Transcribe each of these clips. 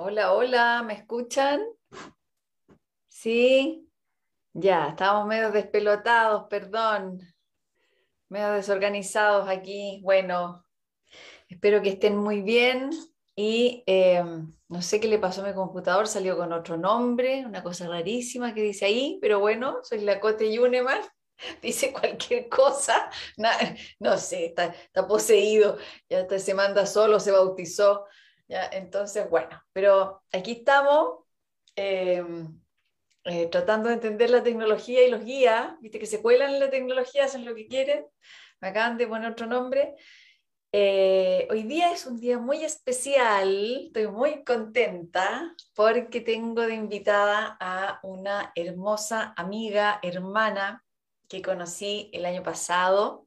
Hola, hola, ¿me escuchan? Sí, ya, estamos medio despelotados, perdón, medio desorganizados aquí. Bueno, espero que estén muy bien y eh, no sé qué le pasó a mi computador, salió con otro nombre, una cosa rarísima que dice ahí, pero bueno, soy la Cote Yuneman, dice cualquier cosa, no, sé, está, está, poseído, ya se manda solo, se bautizó. Entonces, bueno, pero aquí estamos em, eh, tratando de entender la tecnología y los guías, viste que se cuelan en la tecnología, hacen lo que quieren, me acaban de poner otro nombre. Eh, hoy día es un día muy especial, estoy muy contenta porque tengo de invitada a una hermosa amiga, hermana que conocí el año pasado,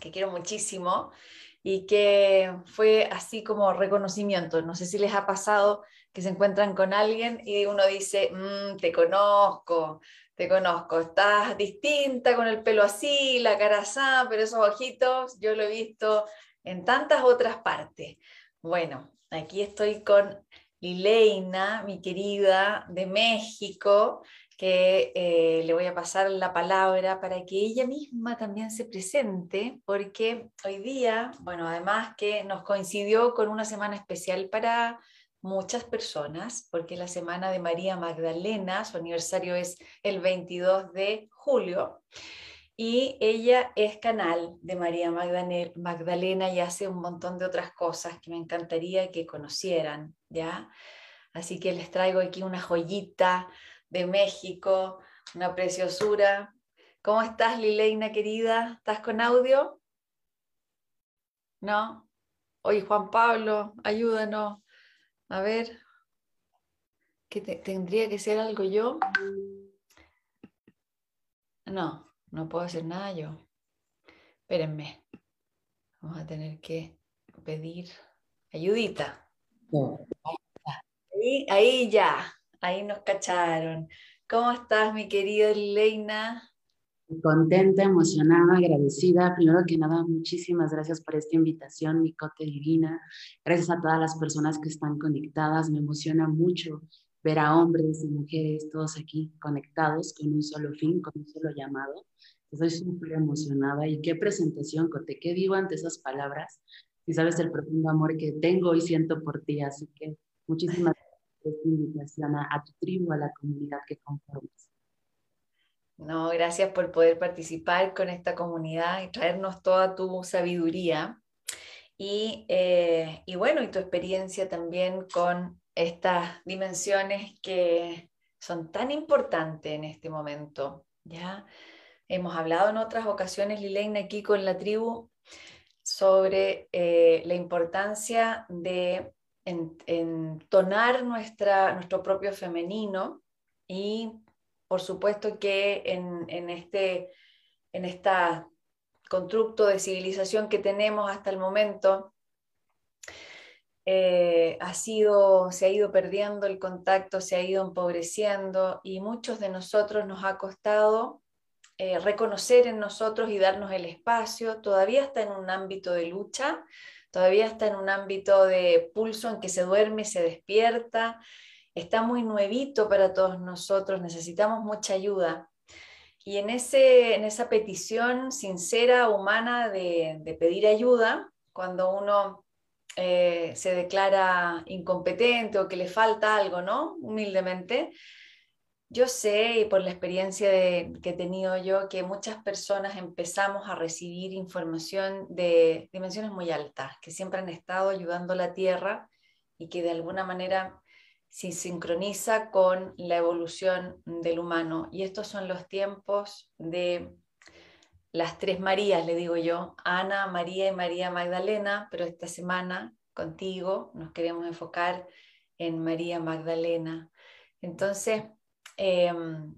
que quiero muchísimo, y que fue así como reconocimiento. No sé si les ha pasado que se encuentran con alguien y uno dice, mm, te conozco, te conozco, estás distinta con el pelo así, la cara así, pero esos ojitos yo lo he visto en tantas otras partes. Bueno, aquí estoy con Lileina, mi querida de México, que eh, le voy a pasar la palabra para que ella misma también se presente, porque hoy día, bueno, además que nos coincidió con una semana especial para muchas personas, porque la semana de María Magdalena, su aniversario es el 22 de julio, y ella es canal de María Magdalena y hace un montón de otras cosas que me encantaría que conocieran, ¿ya? Así que les traigo aquí una joyita de México, una preciosura. ¿Cómo estás, Lileina querida? ¿Estás con audio? ¿No? Oye, Juan Pablo, ayúdanos. A ver, ¿qué tendría que ser algo yo? No, no puedo hacer nada yo. Espérenme. Vamos a tener que pedir ayudita. Ahí, ahí ya. Ahí nos cacharon. ¿Cómo estás, mi querida Leina? Contenta, emocionada, agradecida. Primero que nada, muchísimas gracias por esta invitación, mi cote divina. Gracias a todas las personas que están conectadas. Me emociona mucho ver a hombres y mujeres todos aquí conectados con un solo fin, con un solo llamado. Estoy súper emocionada y qué presentación, Cote, qué vivo ante esas palabras y sabes el profundo amor que tengo y siento por ti. Así que muchísimas gracias a, tu tribu, a la comunidad que conformas. No, gracias por poder participar con esta comunidad y traernos toda tu sabiduría y, eh, y, bueno, y tu experiencia también con estas dimensiones que son tan importantes en este momento. ¿ya? Hemos hablado en otras ocasiones, Lileina, aquí con la tribu, sobre eh, la importancia de entonar nuestra, nuestro propio femenino y por supuesto que en, este en esta constructo de civilización que tenemos hasta el momento, eh, ha sido, se ha ido perdiendo el contacto, se ha ido empobreciendo y muchos de nosotros nos ha costado eh, reconocer en nosotros y darnos el espacio, todavía está en un ámbito de lucha, todavía está en un ámbito de pulso en que se duerme, se despierta, está muy nuevito para todos nosotros, necesitamos mucha ayuda. Y en, ese, en esa petición sincera, humana de, pedir ayuda, cuando uno eh, se declara incompetente o que le falta algo, ¿no? Humildemente, yo sé, y por la experiencia que he tenido yo, que muchas personas empezamos a recibir información de dimensiones muy altas, que siempre han estado ayudando a la Tierra y que de alguna manera se sincroniza con la evolución del humano. Y estos son los tiempos de las tres Marías, le digo yo, Ana, María y María Magdalena, pero esta semana contigo nos queremos enfocar en María Magdalena. Entonces, Em,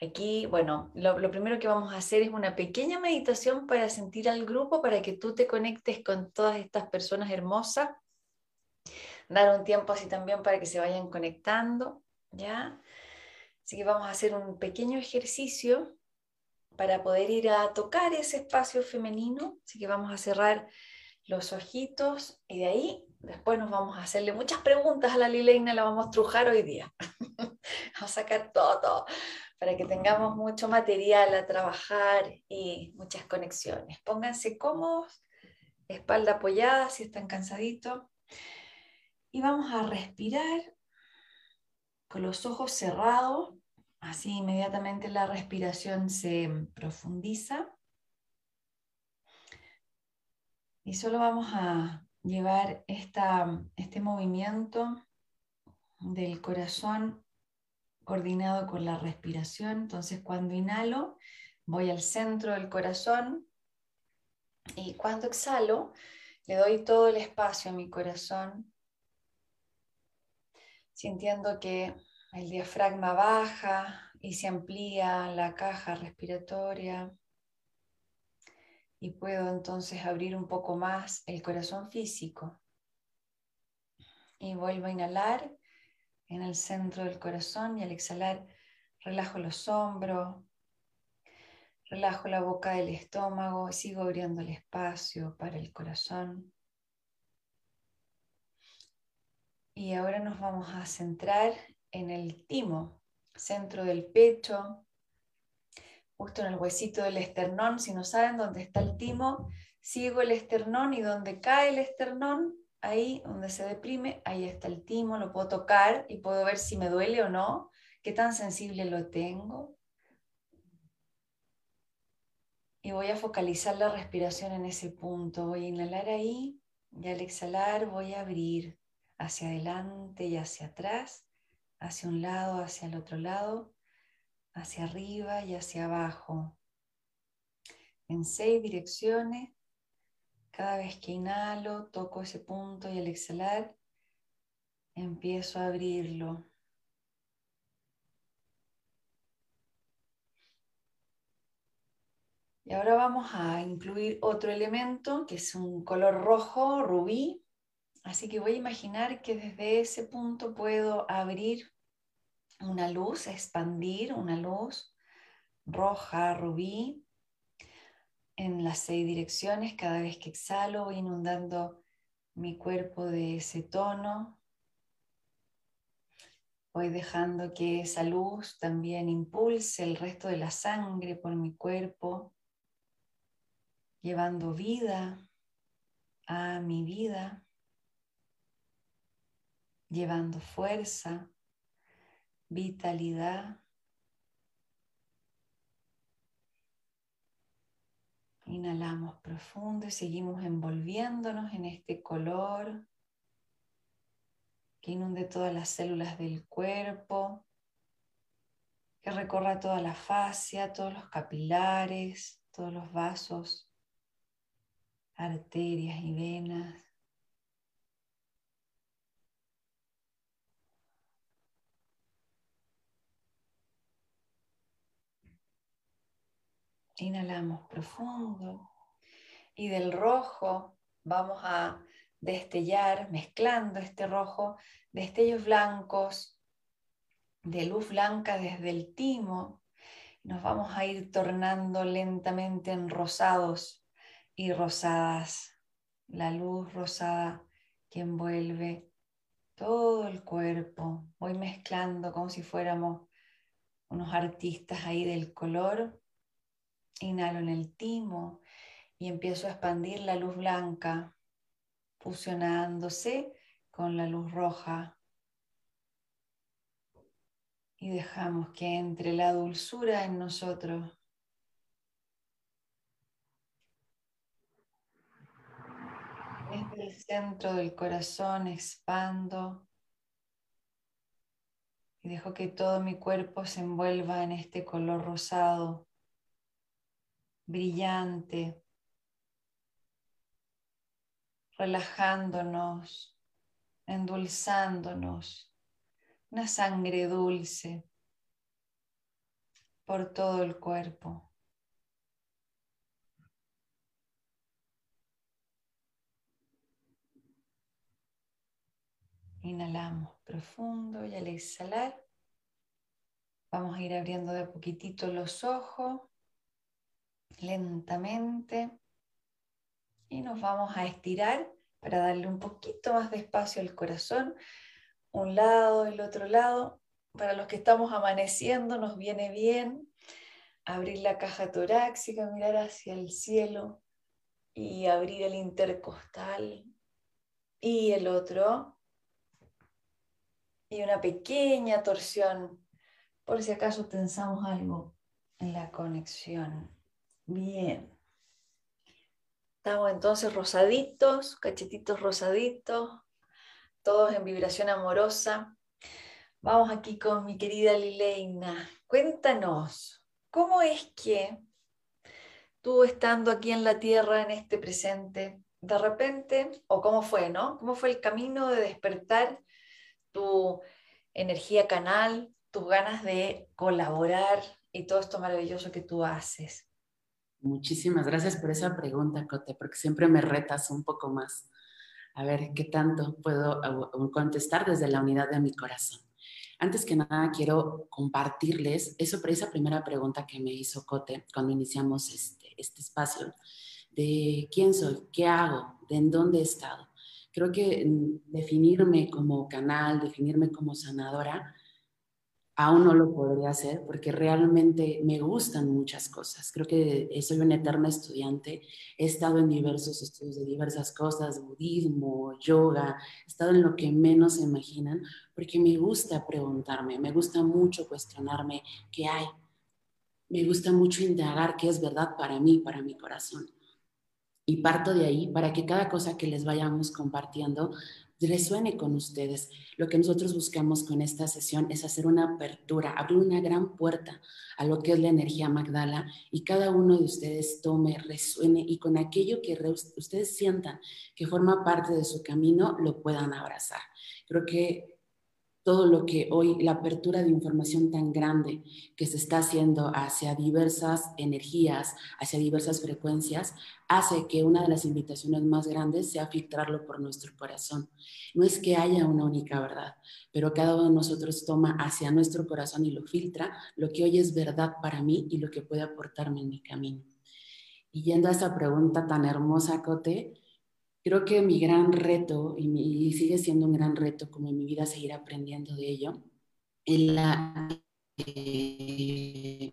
aquí, bueno, lo, primero que vamos a hacer es una pequeña meditación para sentir al grupo, para que tú te conectes con todas estas personas hermosas. Dar un tiempo así también para que se vayan conectando, ¿ya? Así que vamos a hacer un pequeño ejercicio para poder ir a tocar ese espacio femenino. Así que vamos a cerrar los ojitos y de ahí Después nos vamos a hacerle muchas preguntas a la Lileina, la vamos a trujar hoy día. vamos a sacar todo, para que tengamos mucho material a trabajar y muchas conexiones. Pónganse cómodos, espalda apoyada si están cansaditos. Y vamos a respirar con los ojos cerrados, así inmediatamente la respiración se profundiza. Y solo vamos a llevar este movimiento del corazón coordinado con la respiración. Entonces cuando inhalo, voy al centro del corazón y cuando exhalo, le doy todo el espacio a mi corazón sintiendo que el diafragma baja y se amplía la caja respiratoria. Y puedo entonces abrir un poco más el corazón físico. Y vuelvo a inhalar en el centro del corazón y al exhalar relajo los hombros, relajo la boca del estómago, sigo abriendo el espacio para el corazón. Y ahora nos vamos a centrar en el timo, centro del pecho, justo en el huesito del esternón. Si no saben dónde está el timo, sigo el esternón y donde cae el esternón, ahí donde se deprime, ahí está el timo. Lo puedo tocar y puedo ver si me duele o no, qué tan sensible lo tengo. Y voy a focalizar la respiración en ese punto. Voy a inhalar ahí y al exhalar voy a abrir hacia adelante y hacia atrás, hacia un lado, hacia el otro lado, hacia arriba y hacia abajo. En seis direcciones. Cada vez que inhalo, toco ese punto y al exhalar, empiezo a abrirlo. Y ahora vamos a incluir otro elemento que es un color rojo, rubí, Así que voy a imaginar que desde ese punto puedo abrir una luz, expandir una luz roja, rubí, en las seis direcciones. Cada vez que exhalo voy inundando mi cuerpo de ese tono. Voy dejando que esa luz también impulse el resto de la sangre por mi cuerpo, llevando vida a mi vida llevando fuerza, vitalidad. Inhalamos profundo y seguimos envolviéndonos en este color que inunde todas las células del cuerpo, que recorra toda la fascia, todos los capilares, todos los vasos, arterias y venas. Inhalamos profundo y del rojo vamos a destellar, mezclando este rojo, destellos blancos, de luz blanca desde el timo. Nos vamos a ir tornando lentamente en rosados y rosadas. La luz rosada que envuelve todo el cuerpo. Voy mezclando como si fuéramos unos artistas ahí del color Inhalo en el timo y empiezo a expandir la luz blanca, fusionándose con la luz roja. Y dejamos que entre la dulzura en nosotros. Desde el centro del corazón expando y dejo que todo mi cuerpo se envuelva en este color rosado brillante, relajándonos, endulzándonos, una sangre dulce por todo el cuerpo. Inhalamos profundo y al exhalar vamos a ir abriendo de poquitito los ojos lentamente y nos vamos a estirar para darle un poquito más de espacio al corazón, un lado, el otro lado. Para los que estamos amaneciendo nos viene bien abrir la caja torácica, mirar hacia el cielo y abrir el intercostal y el otro. Y una pequeña torsión por si acaso pensamos algo en la conexión. Bien. Estamos entonces rosaditos, cachetitos rosaditos, todos en vibración amorosa. Vamos aquí con mi querida Lileina. Cuéntanos, ¿cómo es que tú estando aquí en la tierra, en este presente, de repente, o cómo fue, ¿no? ¿Cómo fue el camino de despertar tu energía canal, tus ganas de colaborar y todo esto maravilloso que tú haces. Muchísimas gracias por esa pregunta, Cote, porque siempre me retas un poco más. A ver qué tanto puedo contestar desde la unidad de mi corazón. Antes que nada, quiero compartirles eso, esa primera pregunta que me hizo Cote cuando iniciamos este, este espacio, de quién soy, qué hago, de en dónde he estado. Creo que mm, definirme como canal, definirme como sanadora, aún no lo podría hacer porque realmente me gustan muchas cosas. Creo que soy una eterna estudiante. He estado en diversos estudios de diversas cosas, budismo, yoga, he estado en lo que menos se imaginan porque me gusta preguntarme, me gusta mucho cuestionarme qué hay. Me gusta mucho indagar qué es verdad para mí, para mi corazón. Y parto de ahí para que cada cosa que les vayamos compartiendo resuene con ustedes. Lo que nosotros buscamos con esta sesión es hacer una apertura, abrir una gran puerta a lo que es la energía Magdala y cada uno de ustedes tome, resuene y con aquello que ustedes sientan que forma parte de su camino lo puedan abrazar. Creo que todo lo que hoy, la apertura de información tan grande que se está haciendo hacia diversas energías, hacia diversas frecuencias, hace que una de las invitaciones más grandes sea filtrarlo por nuestro corazón. No es que haya una única verdad, pero cada uno de nosotros toma hacia nuestro corazón y lo filtra lo que hoy es verdad para mí y lo que puede aportarme en mi camino. Y yendo a esa pregunta tan hermosa, Cote, Creo que mi gran reto, y, sigue siendo un gran reto como en mi vida seguir aprendiendo de ello, es la eh,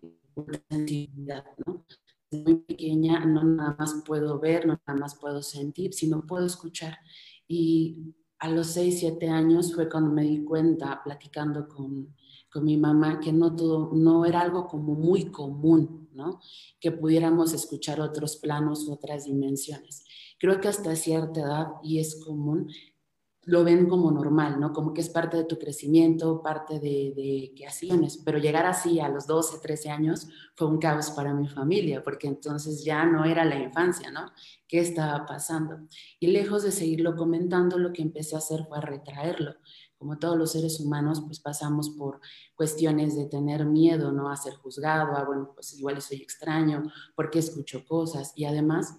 ¿no? muy pequeña no nada más puedo ver, no nada más puedo sentir, sino puedo escuchar. Y a los 6, 7 años fue cuando me di cuenta, platicando con, con mi mamá, que no, todo, no era algo como muy común, ¿no? Que pudiéramos escuchar otros planos, otras dimensiones creo que hasta cierta edad, y es común, lo ven como normal, ¿no? Como que es parte de tu crecimiento, parte de, de que hacías, pero llegar así a los 12, 13 años fue un caos para mi familia, porque entonces ya no era la infancia, ¿no? ¿Qué estaba pasando? Y lejos de seguirlo comentando, lo que empecé a hacer fue a retraerlo. Como todos los seres humanos, pues pasamos por cuestiones de tener miedo, ¿no? A ser juzgado, a, bueno, pues igual soy extraño, porque escucho cosas, y además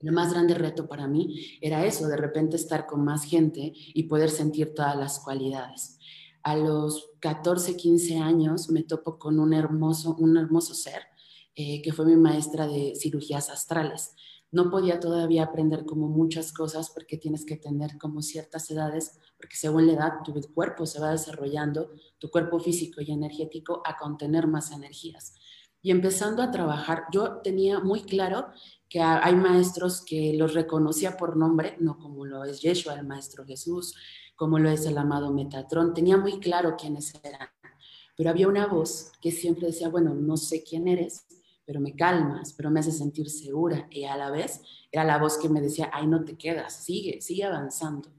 lo más grande reto para mí era eso, de repente estar con más gente y poder sentir todas las cualidades. A los 14, 15 años me topo con un hermoso, un hermoso ser eh, que fue mi maestra de cirugías astrales. No podía todavía aprender como muchas cosas porque tienes que tener como ciertas edades, porque según la edad tu cuerpo se va desarrollando, tu cuerpo físico y energético a contener más energías. Y empezando a trabajar, yo tenía muy claro que hay maestros que los reconocía por nombre, no como lo es Yeshua, el maestro Jesús, como lo es el amado Metatrón, tenía muy claro quiénes eran, pero había una voz que siempre decía, bueno, no sé quién eres, pero me calmas, pero me hace sentir segura, y a la vez era la voz que me decía, ay, no te quedas, sigue, sigue avanzando.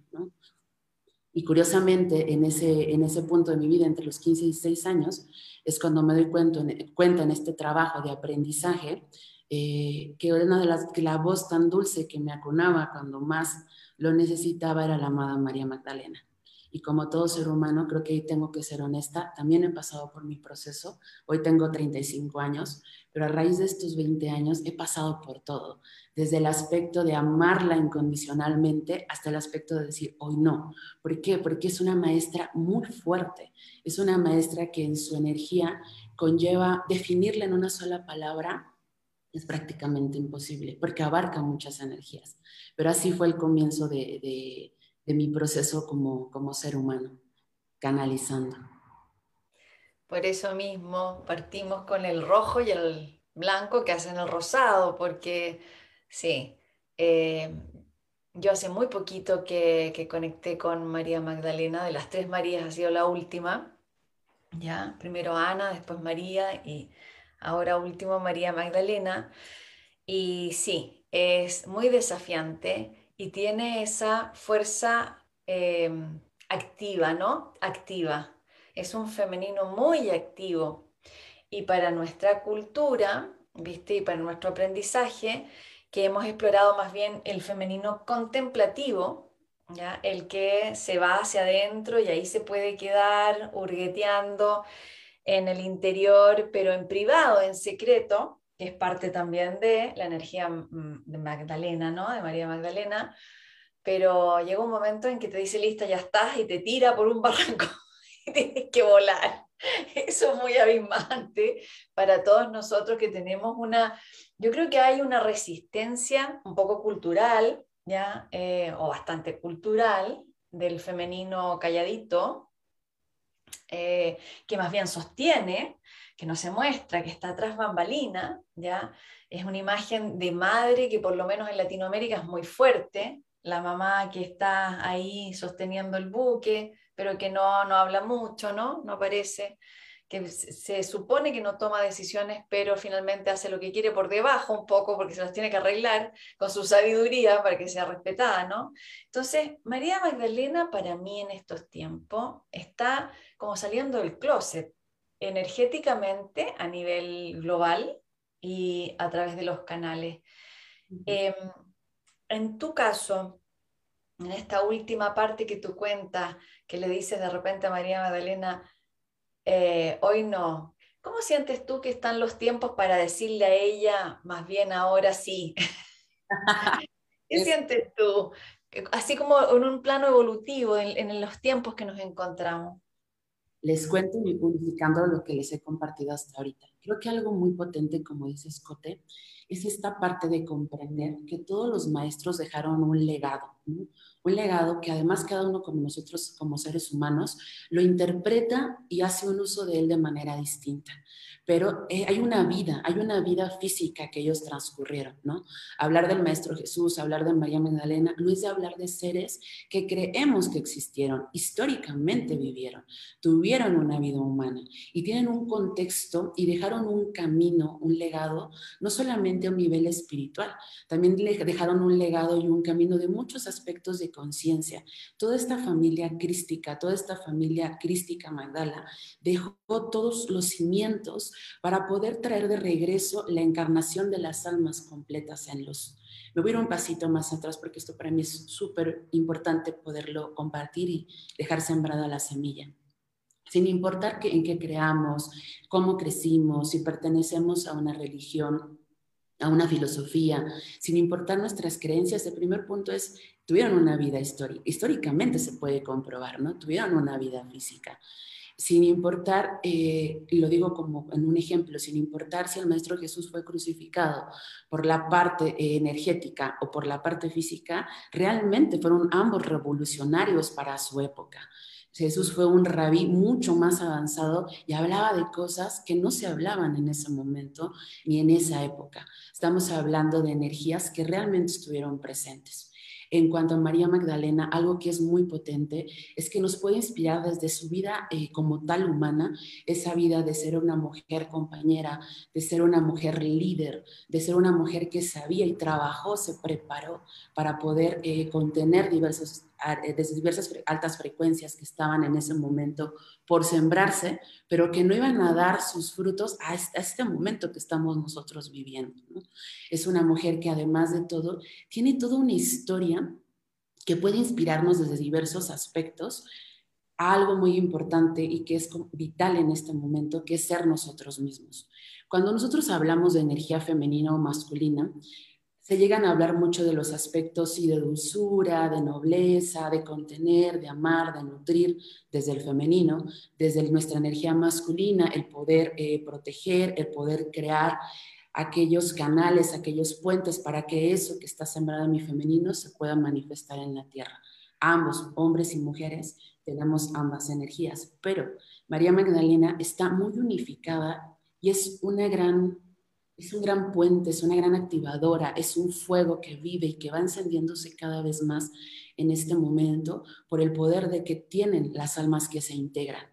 Y curiosamente, en ese, en ese punto de mi vida, entre los 15 y 16 años, es cuando me doy cuenta, en este trabajo de aprendizaje eh, que una de las, que la voz tan dulce que me acunaba cuando más lo necesitaba era la amada María Magdalena. Y como todo ser humano, creo que tengo que ser honesta, también he pasado por mi proceso, hoy tengo 35 años, pero a raíz de estos 20 años he pasado por todo, desde el aspecto de amarla incondicionalmente hasta el aspecto de decir, hoy no. ¿Por qué? Porque es una maestra muy fuerte, es una maestra que en su energía conlleva definirla en una sola palabra es prácticamente imposible porque abarca muchas energías. Pero así fue el comienzo de, mi proceso como, como ser humano, canalizando. Por eso mismo partimos con el rojo y el blanco que hacen el rosado, porque sí, eh, yo hace muy poquito que, que, conecté con María Magdalena, de las tres Marías ha sido la última, ya, primero Ana, después María y ahora último María Magdalena. Y sí, es muy desafiante y tiene esa fuerza em, activa, ¿no? Activa. Es un femenino muy activo. Y para nuestra cultura, ¿viste? Y para nuestro aprendizaje, que hemos explorado más bien el femenino contemplativo, ¿ya? el que se va hacia adentro y ahí se puede quedar hurgueteando en el interior, pero en privado, en secreto, que es parte también de la energía mm, de Magdalena, ¿no? De María Magdalena. Pero llega un momento en que te dice, lista, ya estás, y te tira por un barranco y tienes que volar. Eso es muy abismante para todos nosotros que tenemos una, yo creo que hay una resistencia un poco cultural, ¿ya? Eh, o bastante cultural, del femenino calladito, eh, que más bien sostiene, que no se muestra, que está atrás bambalina, ¿ya? Es una imagen de madre que por lo menos en Latinoamérica es muy fuerte, la mamá que está ahí sosteniendo el buque, pero que no, no habla mucho, ¿no? No aparece que se supone que no toma decisiones, pero finalmente hace lo que quiere por debajo un poco, porque se las tiene que arreglar con su sabiduría para que sea respetada, ¿no? Entonces, María Magdalena para mí en estos tiempos está como saliendo del closet energéticamente a nivel global y a través de los canales. Em, en tu caso, en esta última parte que tú cuentas, que le dices de repente a María Magdalena, eh, hoy no. ¿Cómo sientes tú que están los tiempos para decirle a ella, más bien ahora sí? ¿Qué sientes tú? Así como en un plano evolutivo, en, los tiempos que nos encontramos. Les cuento y unificando lo que les he compartido hasta ahorita. Creo que algo muy potente, como dice Scott, es esta parte de comprender que todos los maestros dejaron un legado, un legado que además cada uno como nosotros como seres humanos lo interpreta y hace un uso de él de manera distinta pero eh, hay una vida, hay una vida física que ellos transcurrieron, ¿no? Hablar del Maestro Jesús, hablar de María Magdalena, no es de hablar de seres que creemos que existieron, históricamente vivieron, tuvieron una vida humana y tienen un contexto y dejaron un camino, un legado, no solamente a nivel espiritual, también dejaron un legado y un camino de muchos de conciencia. Toda esta familia crística, toda esta familia crística Magdala, dejó todos los cimientos para poder traer de regreso la encarnación de las almas completas en luz. Me voy un pasito más atrás porque esto para mí es súper importante poderlo compartir y dejar sembrada la semilla. Sin importar en qué creamos, cómo crecimos, si pertenecemos a una religión, a una filosofía, sin importar nuestras creencias, el primer punto es, tuvieron una vida histórica, históricamente se puede comprobar, ¿no? Tuvieron una vida física sin importar, eh, lo digo como en un ejemplo, sin importar si el Maestro Jesús fue crucificado por la parte eh, energética o por la parte física, realmente fueron ambos revolucionarios para su época. Jesús fue un rabí mucho más avanzado y hablaba de cosas que no se hablaban en ese momento ni en esa época. Estamos hablando de energías que realmente estuvieron presentes. En cuanto a María Magdalena, algo que es muy potente es que nos puede inspirar desde su vida eh, como tal humana, esa vida de ser una mujer compañera, de ser una mujer líder, de ser una mujer que sabía y trabajó, se preparó para poder eh, contener diversos desde diversas altas frecuencias que estaban en ese momento por sembrarse, pero que no iban a dar sus frutos a este, momento que estamos nosotros viviendo. Es una mujer que además de todo tiene toda una historia que puede inspirarnos desde diversos aspectos a algo muy importante y que es vital en este momento, que es ser nosotros mismos. Cuando nosotros hablamos de energía femenina o masculina, se llegan a hablar mucho de los aspectos y de dulzura, de nobleza, de contener, de amar, de nutrir desde el femenino, desde nuestra energía masculina, el poder eh, proteger, el poder crear. aquellos canales, aquellos puentes para que eso que está sembrado en mi femenino se pueda manifestar en la tierra. Ambos, hombres y mujeres, tenemos ambas energías, pero María Magdalena está muy unificada y es una gran es un gran puente, es una gran activadora, es un fuego que vive y que va encendiéndose cada vez más en este momento por el poder de que tienen las almas que se integran.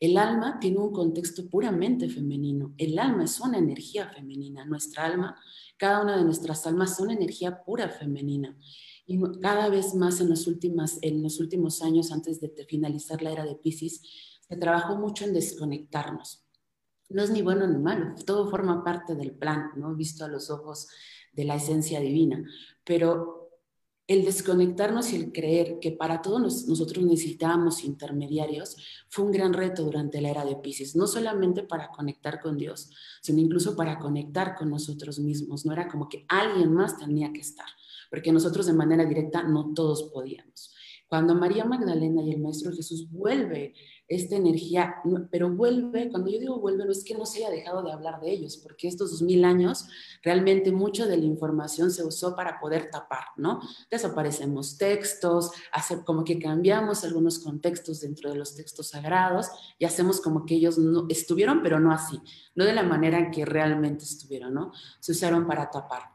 El alma tiene un contexto puramente femenino. El alma es una energía femenina. Nuestra alma, cada una de nuestras almas una energía pura femenina. Y cada vez más en los últimos años, antes de finalizar la era de Pisces, se trabajó mucho en desconectarnos no es ni bueno ni malo, todo forma parte del plan, ¿no? Visto a los ojos de la esencia divina. Pero el desconectarnos y el creer que para todos nosotros necesitábamos intermediarios fue un gran reto durante la era de Pisces, no solamente para conectar con Dios, sino incluso para conectar con nosotros mismos. No era como que alguien más tenía que estar, porque nosotros de manera directa no todos podíamos. Cuando María Magdalena y el Maestro Jesús vuelve esta energía, pero vuelve, cuando yo digo vuelve, no es que no se haya dejado de hablar de ellos, porque estos dos mil años realmente mucha de la información se usó para poder tapar, ¿no? Desaparecemos textos, hacer como que cambiamos algunos contextos dentro de los textos sagrados y hacemos como que ellos no estuvieron, pero no así, no de la manera en que realmente estuvieron, ¿no? Se usaron para tapar.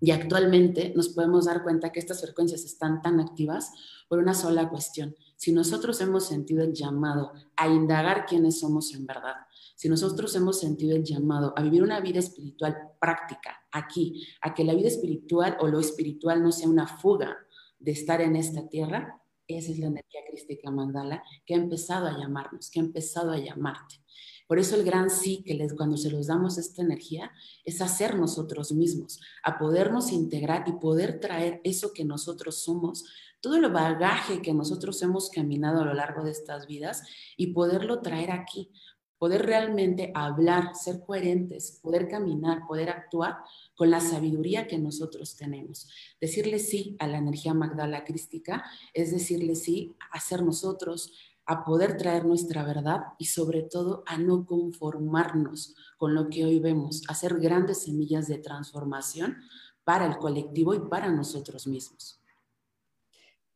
Y actualmente nos podemos dar cuenta que estas frecuencias están tan activas por una sola cuestión. Si nosotros hemos sentido el llamado a indagar quiénes somos en verdad, si nosotros hemos sentido el llamado a vivir una vida espiritual práctica aquí, a que la vida espiritual o lo espiritual no sea una fuga de estar en esta tierra, esa es la energía crística mandala que ha empezado a llamarnos, que ha empezado a llamarte. Por eso el gran sí que les, cuando se los damos esta energía es hacer nosotros mismos, a podernos integrar y poder traer eso que nosotros somos, todo el bagaje que nosotros hemos caminado a lo largo de estas vidas y poderlo traer aquí, poder realmente hablar, ser coherentes, poder caminar, poder actuar con la sabiduría que nosotros tenemos. Decirle sí a la energía Magdala crística es decirle sí a ser nosotros, a poder traer nuestra verdad y sobre todo a no conformarnos con lo que hoy vemos, a ser grandes semillas de transformación para el colectivo y para nosotros mismos.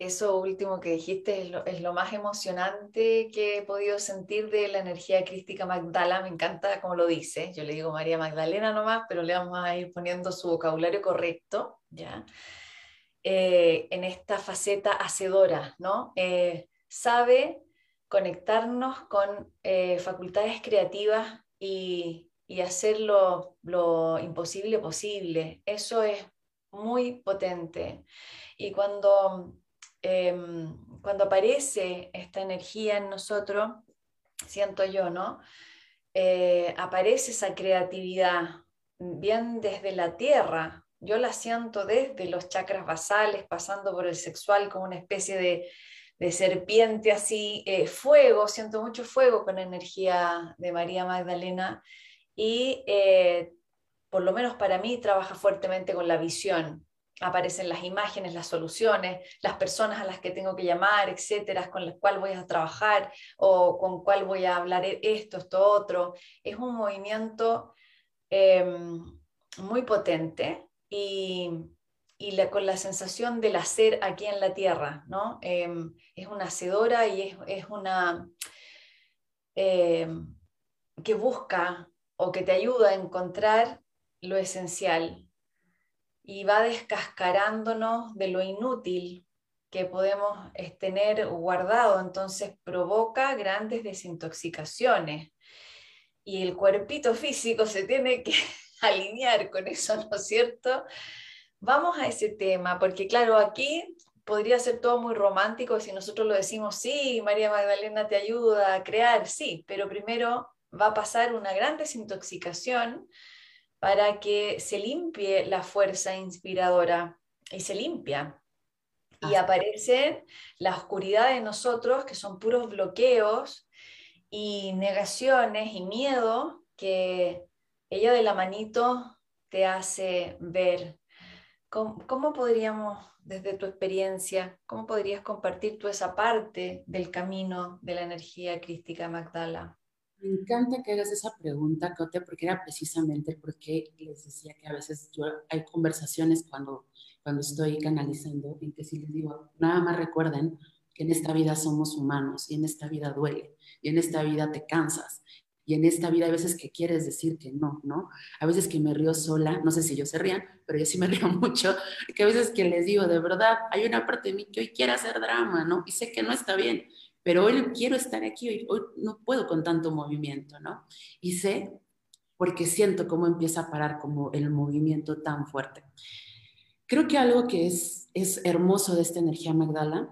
Eso último que dijiste es lo, más emocionante que he podido sentir de la energía crística Magdala. Me encanta como lo dice. Yo le digo María Magdalena nomás, pero le vamos a ir poniendo su vocabulario correcto, ¿ya? Eh, en esta faceta hacedora, ¿no? Eh, sabe conectarnos con eh, facultades creativas y, y hacer lo, imposible posible. Eso es muy potente. Y cuando, em, cuando aparece esta energía en nosotros, siento yo, ¿no? Eh, aparece esa creatividad bien desde la tierra. Yo la siento desde los chakras basales, pasando por el sexual como una especie de, de serpiente así, eh, fuego, siento mucho fuego con energía de María Magdalena y eh, por lo menos para mí trabaja fuertemente con la visión. Aparecen las imágenes, las soluciones, las personas a las que tengo que llamar, etcétera, con las cuales voy a trabajar o con cuál voy a hablar esto, esto, otro. Es un movimiento em, muy potente y, y con la sensación del hacer aquí en la tierra, ¿no? Em, es una hacedora y es, una em, que busca o que te ayuda a encontrar lo esencial y va descascarándonos de lo inútil que podemos tener guardado, entonces provoca grandes desintoxicaciones y el cuerpito físico se tiene que alinear con eso, ¿no es cierto? Vamos a ese tema, porque claro, aquí podría ser todo muy romántico si nosotros lo decimos, sí, María Magdalena te ayuda a crear, sí, pero primero va a pasar una gran desintoxicación para que se limpie la fuerza inspiradora y se limpia. Y aparece la oscuridad de nosotros, que son puros bloqueos y negaciones y miedo que ella de la manito te hace ver ¿Cómo, podríamos, desde tu experiencia, cómo podrías compartir tú esa parte del camino de la energía crística Magdala? Me encanta que hagas esa pregunta, Cote, porque era precisamente porque les decía que a veces yo hay conversaciones cuando, cuando estoy canalizando en que si les digo, nada más recuerden que en esta vida somos humanos y en esta vida duele y en esta vida te cansas y en esta vida hay veces que quieres decir que no, ¿no? A veces que me río sola, no sé si ellos se rían, pero yo sí me río mucho, que a veces que les digo, de verdad, hay una parte de mí que hoy quiere hacer drama, ¿no? Y sé que no está bien, pero hoy quiero estar aquí, hoy, hoy no puedo con tanto movimiento, ¿no? Y sé, porque siento cómo empieza a parar como el movimiento tan fuerte. Creo que algo que es, es hermoso de esta energía Magdala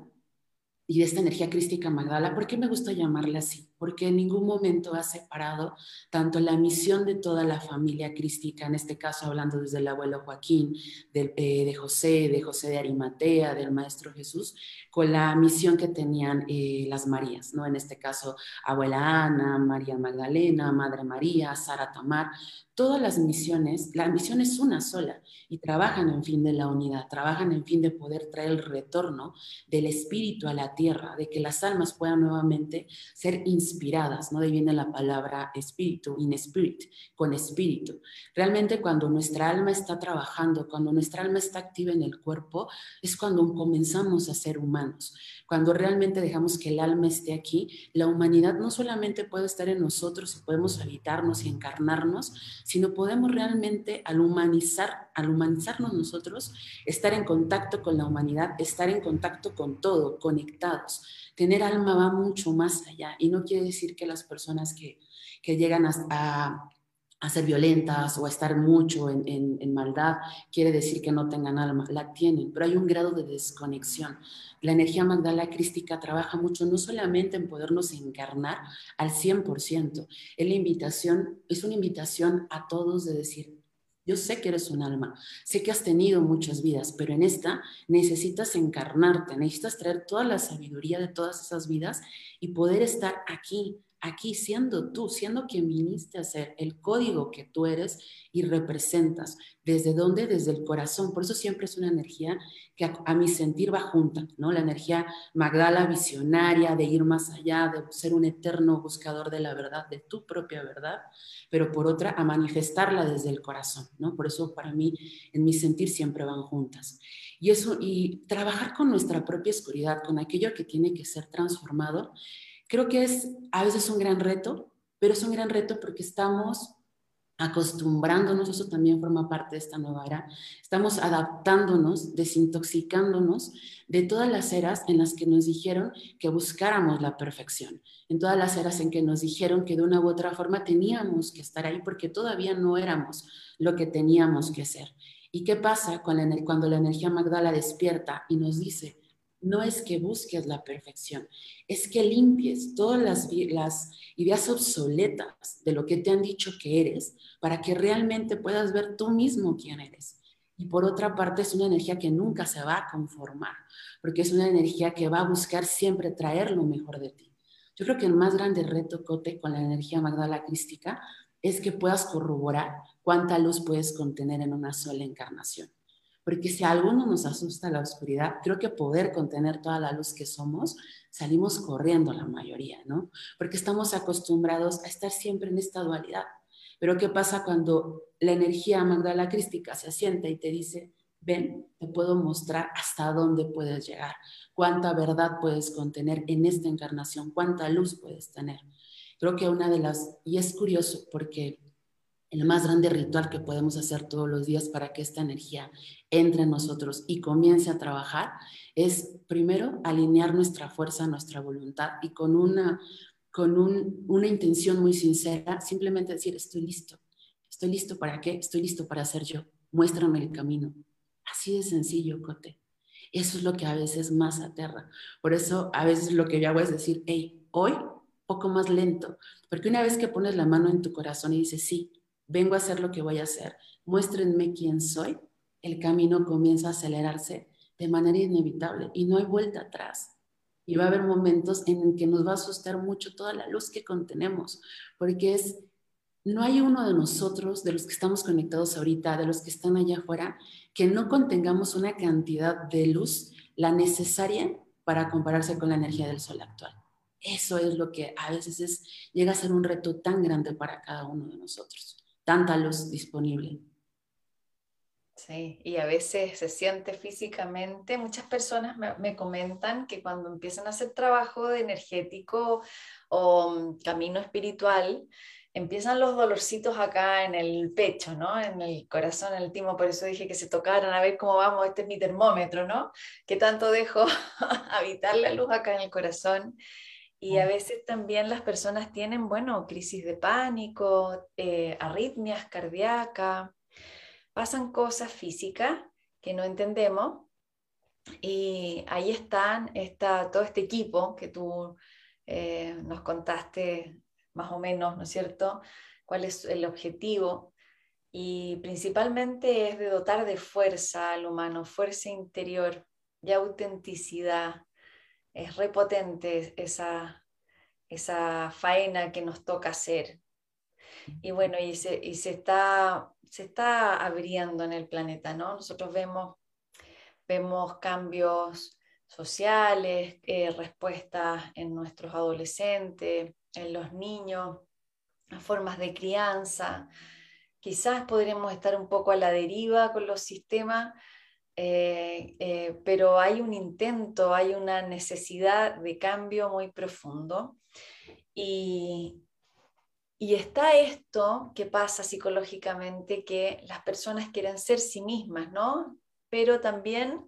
y de esta energía crística Magdala, ¿por qué me gusta llamarla así? Porque en ningún momento ha separado tanto la misión de toda la familia crística, en este caso hablando desde el abuelo Joaquín, de, eh, de José, de José de Arimatea, del Maestro Jesús, con la misión que tenían eh, las Marías, ¿no? En este caso, abuela Ana, María Magdalena, Madre María, Sara Tamar, todas las misiones, la misión es una sola y trabajan en fin de la unidad, trabajan en fin de poder traer el retorno del espíritu a la tierra, de que las almas puedan nuevamente ser ¿no? De viene la palabra espíritu, in spirit, con espíritu. Realmente cuando nuestra alma está trabajando, cuando nuestra alma está activa en el cuerpo, es cuando comenzamos a ser humanos. Cuando realmente dejamos que el alma esté aquí, la humanidad no solamente puede estar en nosotros y podemos habitarnos y encarnarnos, sino podemos realmente al humanizar, al humanizarnos nosotros, estar en contacto con la humanidad, estar en contacto con todo, conectados. Tener alma va mucho más allá y no quiere decir que las personas que, que llegan a, a, ser violentas o a estar mucho en, en, maldad, quiere decir que no tengan alma, la tienen, pero hay un grado de desconexión. La energía magdala crística trabaja mucho no solamente en podernos encarnar al 100%, es la invitación, es una invitación a todos de decir, yo sé que eres un alma, sé que has tenido muchas vidas, pero en esta necesitas encarnarte, necesitas traer toda la sabiduría de todas esas vidas y poder estar aquí, aquí siendo tú, siendo quien viniste a ser, el código que tú eres y representas. ¿Desde dónde? Desde el corazón. Por eso siempre es una energía que a, mi sentir va junta, ¿no? La energía Magdala visionaria de ir más allá, de ser un eterno buscador de la verdad, de tu propia verdad, pero por otra a manifestarla desde el corazón, ¿no? Por eso para mí, en mi sentir siempre van juntas. Y eso, y trabajar con nuestra propia oscuridad, con aquello que tiene que ser transformado, creo que es a veces un gran reto, pero es un gran reto porque estamos acostumbrándonos, eso también forma parte de esta nueva era, estamos adaptándonos, desintoxicándonos de todas las eras en las que nos dijeron que buscáramos la perfección, en todas las eras en que nos dijeron que de una u otra forma teníamos que estar ahí porque todavía no éramos lo que teníamos que ser. ¿Y qué pasa cuando la energía Magdala despierta y nos dice, no es que busques la perfección, es que limpies todas las, ideas obsoletas de lo que te han dicho que eres para que realmente puedas ver tú mismo quién eres. Y por otra parte es una energía que nunca se va a conformar, porque es una energía que va a buscar siempre traer lo mejor de ti. Yo creo que el más grande reto, Cote, con la energía Magdala crística es que puedas corroborar cuánta luz puedes contener en una sola encarnación porque si a alguno nos asusta la oscuridad, creo que poder contener toda la luz que somos, salimos corriendo la mayoría, ¿no? Porque estamos acostumbrados a estar siempre en esta dualidad. Pero ¿qué pasa cuando la energía Magdala crística se asienta y te dice, ven, te puedo mostrar hasta dónde puedes llegar, cuánta verdad puedes contener en esta encarnación, cuánta luz puedes tener? Creo que una de las, y es curioso porque el más grande ritual que podemos hacer todos los días para que esta energía entre en nosotros y comience a trabajar es primero alinear nuestra fuerza, nuestra voluntad y con una, con una intención muy sincera, simplemente decir, estoy listo. ¿Estoy listo para qué? Estoy listo para ser yo. Muéstrame el camino. Así de sencillo, Cote. Eso es lo que a veces más aterra. Por eso a veces lo que yo hago es decir, hey, hoy poco más lento, porque una vez que pones la mano en tu corazón y dices, sí, vengo a hacer lo que voy a hacer, muéstrenme quién soy, el camino comienza a acelerarse de manera inevitable y no hay vuelta atrás. Y va a haber momentos en que nos va a asustar mucho toda la luz que contenemos, porque es, no hay uno de nosotros, de los que estamos conectados ahorita, de los que están allá afuera, que no contengamos una cantidad de luz, la necesaria para compararse con la energía del sol actual. Eso es lo que a veces es, llega a ser un reto tan grande para cada uno de nosotros. Tanta luz disponible. Sí, y a veces se siente físicamente. Muchas personas me, comentan que cuando empiezan a hacer trabajo de energético o mm, camino espiritual, empiezan los dolorcitos acá en el pecho, ¿no? En el corazón, en el timo. Por eso dije que se tocaran a ver cómo vamos. Este es mi termómetro, ¿no? Que tanto dejo habitar la luz acá en el corazón. Y a veces también las personas tienen, bueno, crisis de pánico, eh, arritmias cardíacas pasan cosas físicas que no entendemos y ahí está todo este equipo que tú eh, nos contaste más o menos, ¿no es cierto? ¿Cuál es el objetivo? Y principalmente es de dotar de fuerza al humano, fuerza interior y autenticidad. Es repotente esa, esa faena que nos toca hacer. Y bueno, y se, y se está se está abriendo en el planeta, ¿no? Nosotros vemos, vemos cambios sociales, eh, respuestas en nuestros adolescentes, en los niños, formas de crianza. Quizás podremos estar un poco a la deriva con los sistemas, eh, eh, pero hay un intento, hay una necesidad de cambio muy profundo. Y, y está esto que pasa psicológicamente, que las personas quieren ser sí mismas, ¿no? Pero también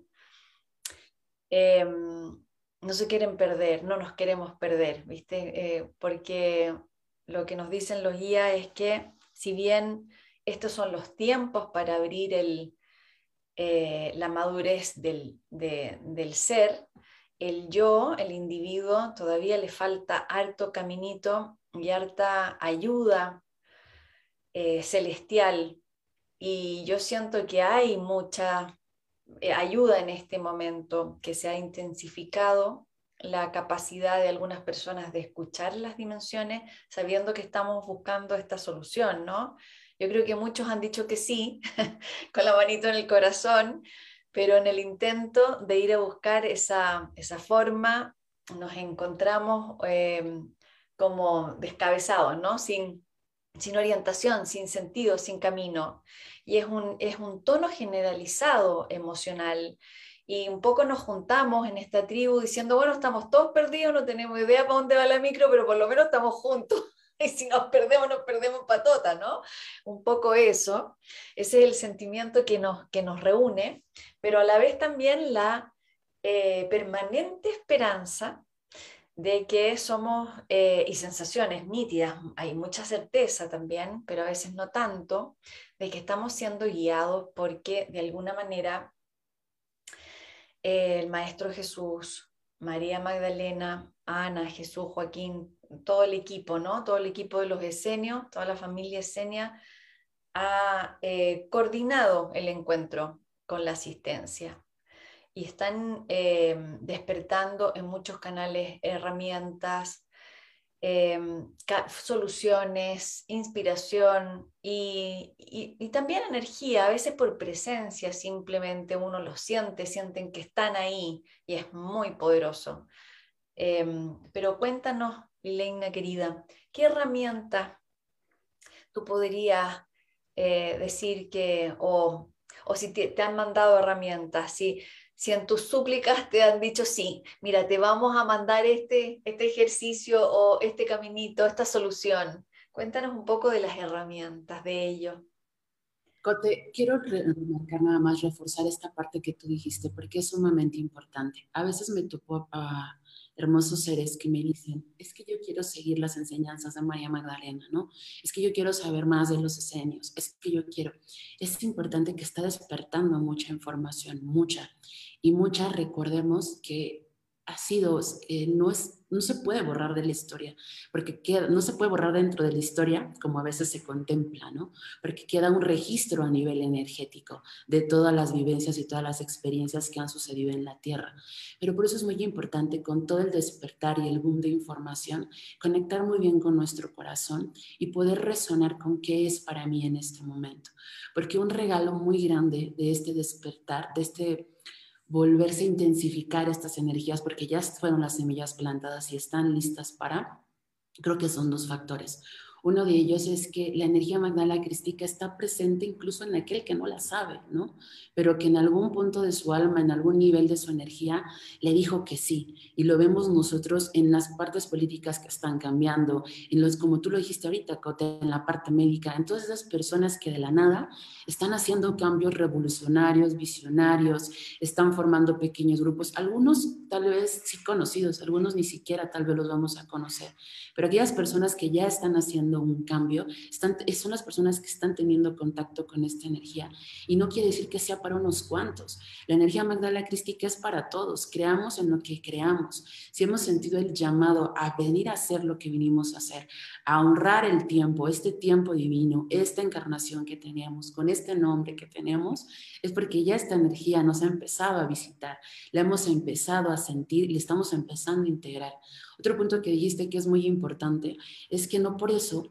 em, no se quieren perder, no nos queremos perder, ¿viste? Eh, porque lo que nos dicen los guías es que si bien estos son los tiempos para abrir el, eh, la madurez del, del ser, el yo, el individuo, todavía le falta harto caminito y harta ayuda eh, celestial. Y yo siento que hay mucha eh, ayuda en este momento, que se ha intensificado la capacidad de algunas personas de escuchar las dimensiones, sabiendo que estamos buscando esta solución, ¿no? Yo creo que muchos han dicho que sí, con la manito en el corazón, pero en el intento de ir a buscar esa, esa forma, nos encontramos eh, como descabezados, ¿no? Sin, sin orientación, sin sentido, sin camino. Y es un, es un tono generalizado emocional. Y un poco nos juntamos en esta tribu diciendo, bueno, estamos todos perdidos, no tenemos idea para dónde va la micro, pero por lo menos estamos juntos. Y si nos perdemos, nos perdemos patota, ¿no? Un poco eso. Ese es el sentimiento que nos, que nos reúne, pero a la vez también la eh, permanente esperanza de que somos, eh, y sensaciones nítidas, hay mucha certeza también, pero a veces no tanto, de que estamos siendo guiados porque de alguna manera el Maestro Jesús, María Magdalena, Ana, Jesús, Joaquín, todo el equipo, ¿no? Todo el equipo de los esenios, toda la familia esenia, ha eh, coordinado el encuentro con la asistencia y están eh, despertando en muchos canales herramientas, eh, soluciones, inspiración y, también energía, a veces por presencia simplemente uno lo siente, sienten que están ahí y es muy poderoso. Eh, pero cuéntanos, Leina querida, ¿qué herramienta tú podrías decir que, o, o si te, han mandado herramientas, si si en tus súplicas te han dicho, sí, mira, te vamos a mandar este, este ejercicio o este caminito, esta solución. Cuéntanos un poco de las herramientas de ello. Cote, quiero remarcar nada más, reforzar esta parte que tú dijiste, porque es sumamente importante. A veces me topo a hermosos seres que me dicen, es que yo quiero seguir las enseñanzas de María Magdalena, ¿no? Es que yo quiero saber más de los esenios, es que yo quiero. Es importante que está despertando mucha información, mucha y muchas recordemos que ha sido, eh, no, es, no se puede borrar de la historia, porque queda, no se puede borrar dentro de la historia como a veces se contempla, ¿no? Porque queda un registro a nivel energético de todas las vivencias y todas las experiencias que han sucedido en la Tierra. Pero por eso es muy importante con todo el despertar y el boom de información, conectar muy bien con nuestro corazón y poder resonar con qué es para mí en este momento. Porque un regalo muy grande de este despertar, de este volverse a intensificar estas energías porque ya fueron las semillas plantadas y están listas para, creo que son dos factores. Uno de ellos es que la energía Magdala crística está presente incluso en aquel que no la sabe, ¿no? Pero que en algún punto de su alma, en algún nivel de su energía, le dijo que sí. Y lo vemos nosotros en las partes políticas que están cambiando, en los, como tú lo dijiste ahorita, Cote, en la parte médica, en todas esas personas que de la nada están haciendo cambios revolucionarios, visionarios, están formando pequeños grupos, algunos tal vez sí conocidos, algunos ni siquiera tal vez los vamos a conocer, pero aquellas personas que ya están haciendo un cambio, están, son las personas que están teniendo contacto con esta energía. Y no quiere decir que sea para unos cuantos. La energía Magdala Crística es para todos. Creamos en lo que creamos. Si hemos sentido el llamado a venir a hacer lo que vinimos a hacer, a honrar el tiempo, este tiempo divino, esta encarnación que tenemos, con este nombre que tenemos, es porque ya esta energía nos ha empezado a visitar, la hemos empezado a sentir y la estamos empezando a integrar. Otro punto que dijiste que es muy importante es que no por eso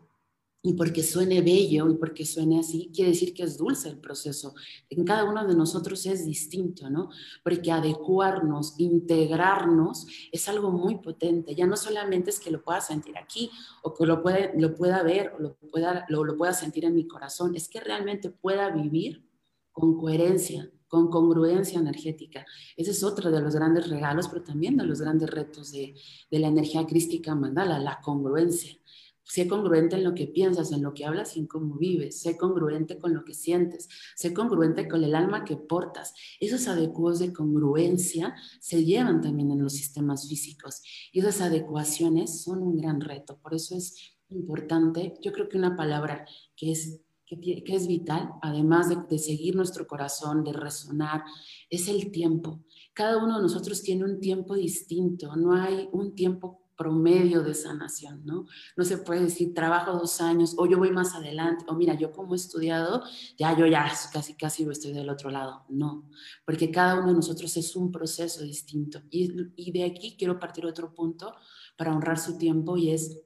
y porque suene bello y porque suene así, quiere decir que es dulce el proceso. En cada uno de nosotros es distinto, ¿no? Porque adecuarnos, integrarnos es algo muy potente. Ya no solamente es que lo pueda sentir aquí o que lo, puede, lo pueda ver o lo pueda, lo, lo pueda sentir en mi corazón, es que realmente pueda vivir con coherencia, con congruencia energética. Ese es otro de los grandes regalos, pero también de los grandes retos de, la energía crística mandala, la congruencia. Sé congruente en lo que piensas, en lo que hablas y en cómo vives. Sé congruente con lo que sientes. Sé congruente con el alma que portas. Esos adecuados de congruencia se llevan también en los sistemas físicos. Y esas adecuaciones son un gran reto. Por eso es importante, yo creo que una palabra que es que, es vital, además de, seguir nuestro corazón, de resonar, es el tiempo. Cada uno de nosotros tiene un tiempo distinto, no hay un tiempo promedio de sanación, ¿no? No se puede decir, trabajo dos años, o yo voy más adelante, o mira, yo como he estudiado, ya yo ya casi, casi estoy del otro lado. No, porque cada uno de nosotros es un proceso distinto. Y, y de aquí quiero partir otro punto para honrar su tiempo y es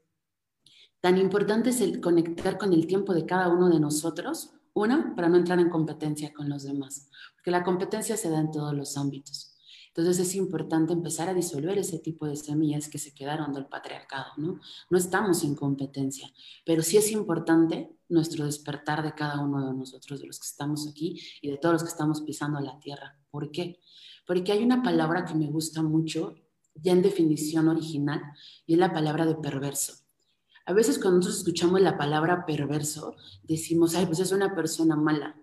Tan importante es el conectar con el tiempo de cada uno de nosotros, una, para no entrar en competencia con los demás, porque la competencia se da en todos los ámbitos. Entonces es importante empezar a disolver ese tipo de semillas que se quedaron del patriarcado, ¿no? No estamos en competencia, pero sí es importante nuestro despertar de cada uno de nosotros, de los que estamos aquí y de todos los que estamos pisando la tierra. ¿Por qué? Porque hay una palabra que me gusta mucho, ya en definición original, y es la palabra de perverso. A veces cuando nosotros escuchamos la palabra perverso, decimos, ay, pues es una persona mala.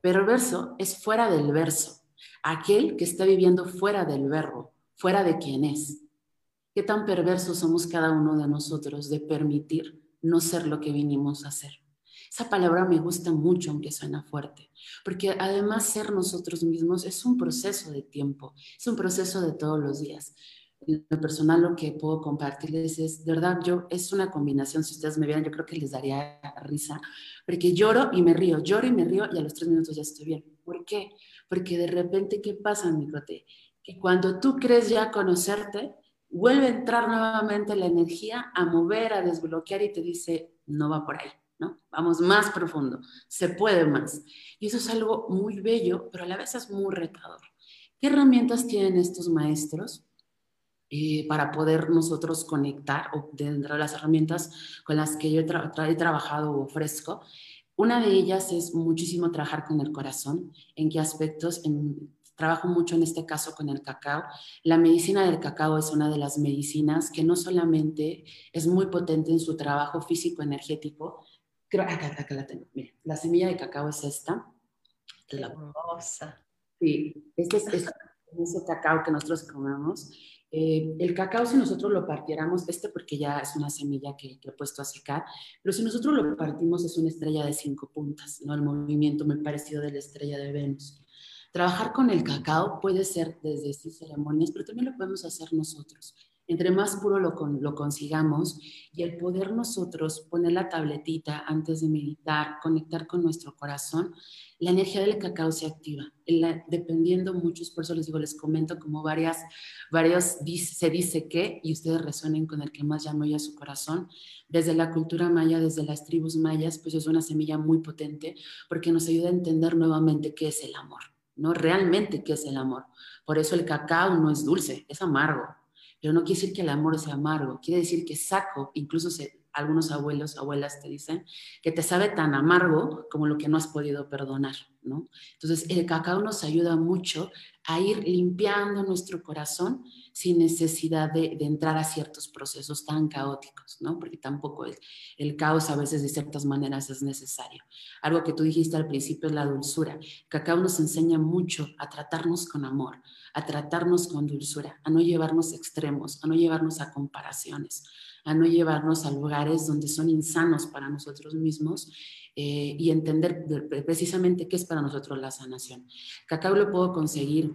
Perverso es fuera del verso, aquel que está viviendo fuera del verbo, fuera de quien es. ¿Qué tan perversos somos cada uno de nosotros de permitir no ser lo que vinimos a ser? Esa palabra me gusta mucho, aunque suena fuerte, porque además ser nosotros mismos es un proceso de tiempo, es un proceso de todos los días lo personal lo que puedo compartirles es, de verdad, yo es una combinación, si ustedes me vieran, yo creo que les daría risa, porque lloro y me río, lloro y me río y a los tres minutos ya estoy bien. ¿Por qué? Porque de repente, ¿qué pasa, microte? Que cuando tú crees ya conocerte, vuelve a entrar nuevamente la energía a mover, a desbloquear y te dice, no va por ahí, ¿no? Vamos más profundo, se puede más. Y eso es algo muy bello, pero a la vez es muy retador. ¿Qué herramientas tienen estos maestros? Eh, para poder nosotros conectar o dentro de las herramientas con las que yo he, trabajado o ofrezco. Una de ellas es muchísimo trabajar con el corazón. ¿En qué aspectos? trabajo mucho en este caso con el cacao. La medicina del cacao es una de las medicinas que no solamente es muy potente en su trabajo físico-energético, creo, acá, acá la tengo, Mira, la semilla de cacao es esta. La hermosa. Sí, este es, es ese cacao que nosotros comemos eh, el cacao, si nosotros lo partiéramos, este porque ya es una semilla que, he puesto a secar, pero si nosotros lo partimos es una estrella de cinco puntas, ¿no? El movimiento muy parecido de la estrella de Venus. Trabajar con el cacao puede ser desde estas ceremonias, pero también lo podemos hacer nosotros. Entre más puro lo, consigamos y el poder nosotros poner la tabletita antes de meditar, conectar con nuestro corazón, la energía del cacao se activa, dependiendo muchos, por eso les digo, les comento como varias, varios, se dice que, y ustedes resuenen con el que más llama a su corazón, desde la cultura maya, desde las tribus mayas, pues es una semilla muy potente porque nos ayuda a entender nuevamente qué es el amor, ¿no? Realmente qué es el amor, Por eso el cacao no es dulce, es amargo. Pero no quiere decir que el amor sea amargo, quiere decir que saco, incluso algunos abuelos, abuelas te dicen, que te sabe tan amargo como lo que no has podido perdonar, ¿no? Entonces, el cacao nos ayuda mucho a ir limpiando nuestro corazón sin necesidad de, entrar a ciertos procesos tan caóticos, ¿no? Porque tampoco el, el caos a veces de ciertas maneras es necesario. Algo que tú dijiste al principio es la dulzura. cacao nos enseña mucho a tratarnos con amor, a tratarnos con dulzura, a no llevarnos extremos, a no llevarnos a comparaciones, a no llevarnos a lugares donde son insanos para nosotros mismos eh, y entender precisamente qué es para nosotros la sanación. Cacao lo puedo conseguir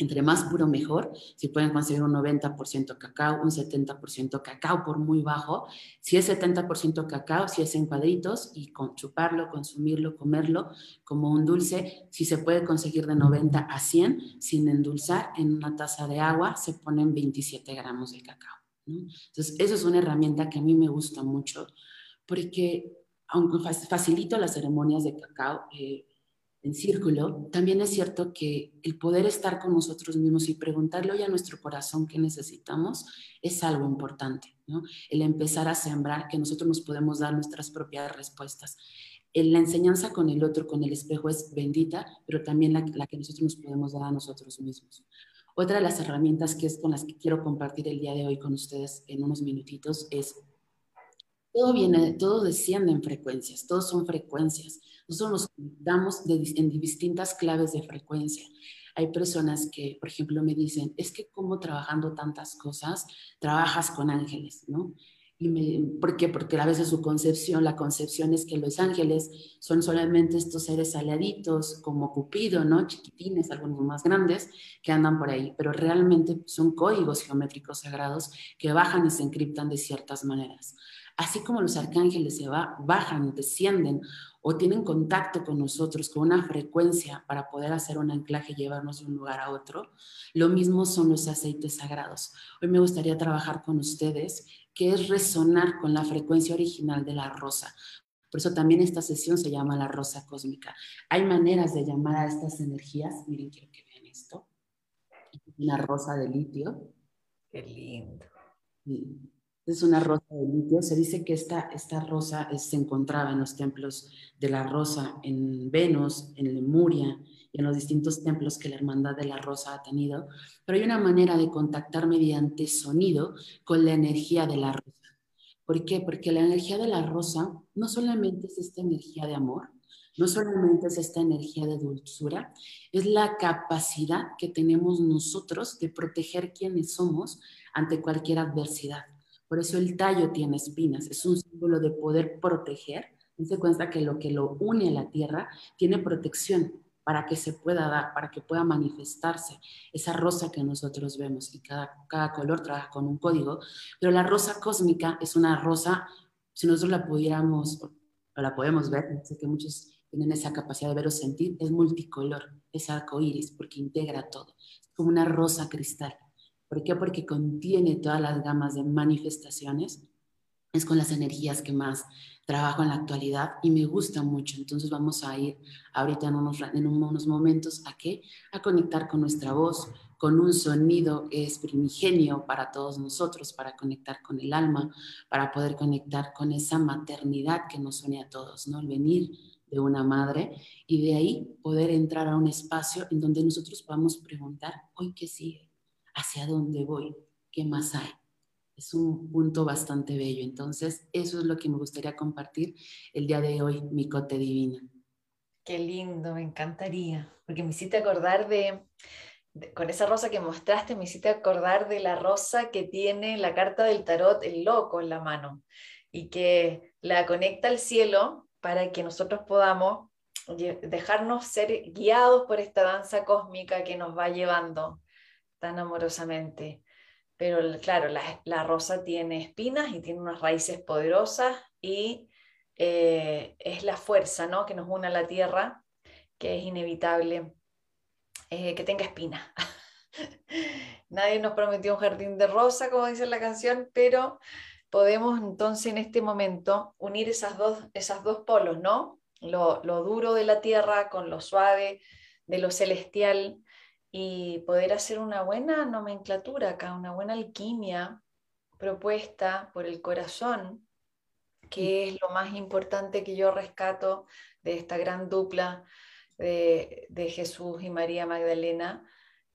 entre más puro mejor, si pueden conseguir un 90% cacao, un 70% cacao por muy bajo, si es 70% cacao, si es en cuadritos y con, chuparlo, consumirlo, comerlo como un dulce, si se puede conseguir de 90 a 100 sin endulzar, en una taza de agua se ponen 27 gramos de cacao. Entonces, eso es una herramienta que a mí me gusta mucho porque aunque facilito las ceremonias de cacao, eh, en círculo, también es cierto que el poder estar con nosotros mismos y preguntarle hoy a nuestro corazón qué necesitamos es algo importante, ¿no? El empezar a sembrar que nosotros nos podemos dar nuestras propias respuestas. La enseñanza con el otro, con el espejo es bendita, pero también la, la que nosotros nos podemos dar a nosotros mismos. Otra de las herramientas que es con las que quiero compartir el día de hoy con ustedes en unos minutitos es todo viene, todo desciende en frecuencias, todos son frecuencias. Nosotros nos damos en distintas claves de frecuencia. Hay personas que, por ejemplo, me dicen, es que como trabajando tantas cosas, trabajas con ángeles, ¿no? Y me, ¿Por qué? Porque a veces su concepción, la concepción es que los ángeles son solamente estos seres aliaditos, como Cupido, ¿no? Chiquitines, algunos más grandes, que andan por ahí, pero realmente son códigos geométricos sagrados que bajan y se encriptan de ciertas maneras así como los arcángeles se va, bajan, descienden o tienen contacto con nosotros con una frecuencia para poder hacer un anclaje y llevarnos de un lugar a otro, lo mismo son los aceites sagrados. Hoy me gustaría trabajar con ustedes, que es resonar con la frecuencia original de la rosa. Por eso también esta sesión se llama la rosa cósmica. Hay maneras de llamar a estas energías. Miren, quiero que vean esto. Una rosa de litio. Qué lindo es una rosa de litio. Se dice que esta, esta rosa se encontraba en los templos de la rosa en Venus, en Lemuria y en los distintos templos que la Hermandad de la Rosa ha tenido. Pero hay una manera de contactar mediante sonido con la energía de la rosa. ¿Por qué? Porque la energía de la rosa no solamente es esta energía de amor, no solamente es esta energía de dulzura, es la capacidad que tenemos nosotros de proteger quienes somos ante cualquier adversidad. Por eso el tallo tiene espinas, es un símbolo de poder proteger. Se cuenta que lo que lo une a la tierra tiene protección para que se pueda dar, para que pueda manifestarse esa rosa que nosotros vemos. Y cada, color trabaja con un código, pero la rosa cósmica es una rosa, si nosotros la pudiéramos, o la podemos ver, sé que muchos tienen esa capacidad de ver o sentir, es multicolor, es arco iris, porque integra todo, es como una rosa cristal. ¿Por qué? Porque contiene todas las gamas de manifestaciones. Es con las energías que más trabajo en la actualidad y me gusta mucho. Entonces vamos a ir ahorita en unos, en unos momentos a qué? A conectar con nuestra voz, con un sonido que es primigenio para todos nosotros, para conectar con el alma, para poder conectar con esa maternidad que nos une a todos, ¿no? El venir de una madre y de ahí poder entrar a un espacio en donde nosotros podamos preguntar, hoy qué sigue, hacia dónde voy, qué más hay. Es un punto bastante bello. Entonces, eso es lo que me gustaría compartir el día de hoy, mi cote divina. Qué lindo, me encantaría, porque me hiciste acordar de, con esa rosa que mostraste, me hiciste acordar de la rosa que tiene la carta del tarot, el loco, en la mano, y que la conecta al cielo para que nosotros podamos dejarnos ser guiados por esta danza cósmica que nos va llevando tan amorosamente. Pero claro, la, rosa tiene espinas y tiene unas raíces poderosas y eh, es la fuerza ¿no? que nos une a la tierra, que es inevitable eh, que tenga espinas. Nadie nos prometió un jardín de rosa, como dice la canción, pero podemos entonces en este momento unir esas dos, esas dos polos, ¿no? Lo, lo, duro de la tierra con lo suave de lo celestial y poder hacer una buena nomenclatura acá, una buena alquimia propuesta por el corazón, que es lo más importante que yo rescato de esta gran dupla de, Jesús y María Magdalena,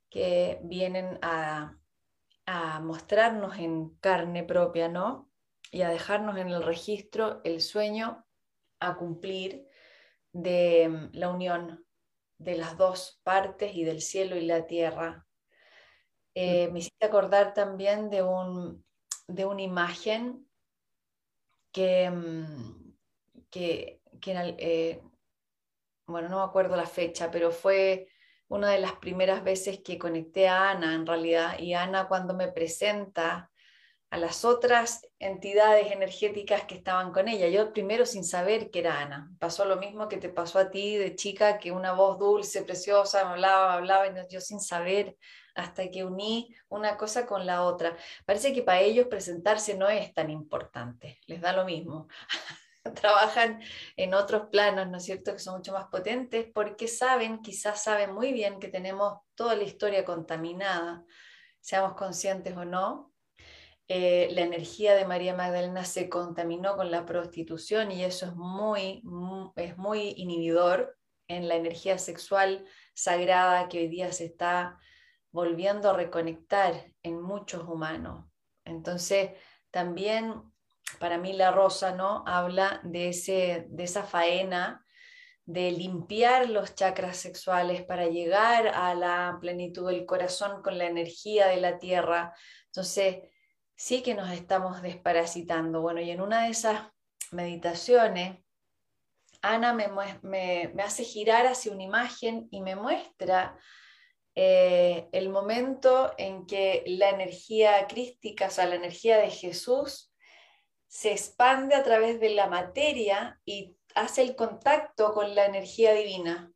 que vienen a, a mostrarnos en carne propia, ¿no? Y a dejarnos en el registro el sueño a cumplir de la unión de las dos partes y del cielo y la tierra. Eh, me hiciste acordar también de, un, de una imagen que, mm, que, eh, bueno, no me acuerdo la fecha, pero fue una de las primeras veces que conecté a Ana en realidad, y Ana cuando me presenta a las otras entidades energéticas que estaban con ella. Yo primero sin saber que era Ana. Pasó lo mismo que te pasó a ti de chica, que una voz dulce, preciosa, me hablaba, hablaba, y yo sin saber hasta que uní una cosa con la otra. Parece que para ellos presentarse no es tan importante, les da lo mismo. Trabajan en otros planos, ¿no es cierto?, que son mucho más potentes porque saben, quizás saben muy bien que tenemos toda la historia contaminada, seamos conscientes o no, eh, la energía de María Magdalena se contaminó con la prostitución y eso es muy, es muy inhibidor en la energía sexual sagrada que hoy día se está volviendo a reconectar en muchos humanos. Entonces, también para mí la rosa ¿no? habla de, ese, de esa faena de limpiar los chakras sexuales para llegar a la plenitud del corazón con la energía de la tierra. Entonces, sí que nos estamos desparasitando. Bueno, y en una de esas meditaciones, Ana me, hace girar hacia una imagen y me muestra eh, el momento en que la energía crística, o sea, la energía de Jesús, se expande a través de la materia y hace el contacto con la energía divina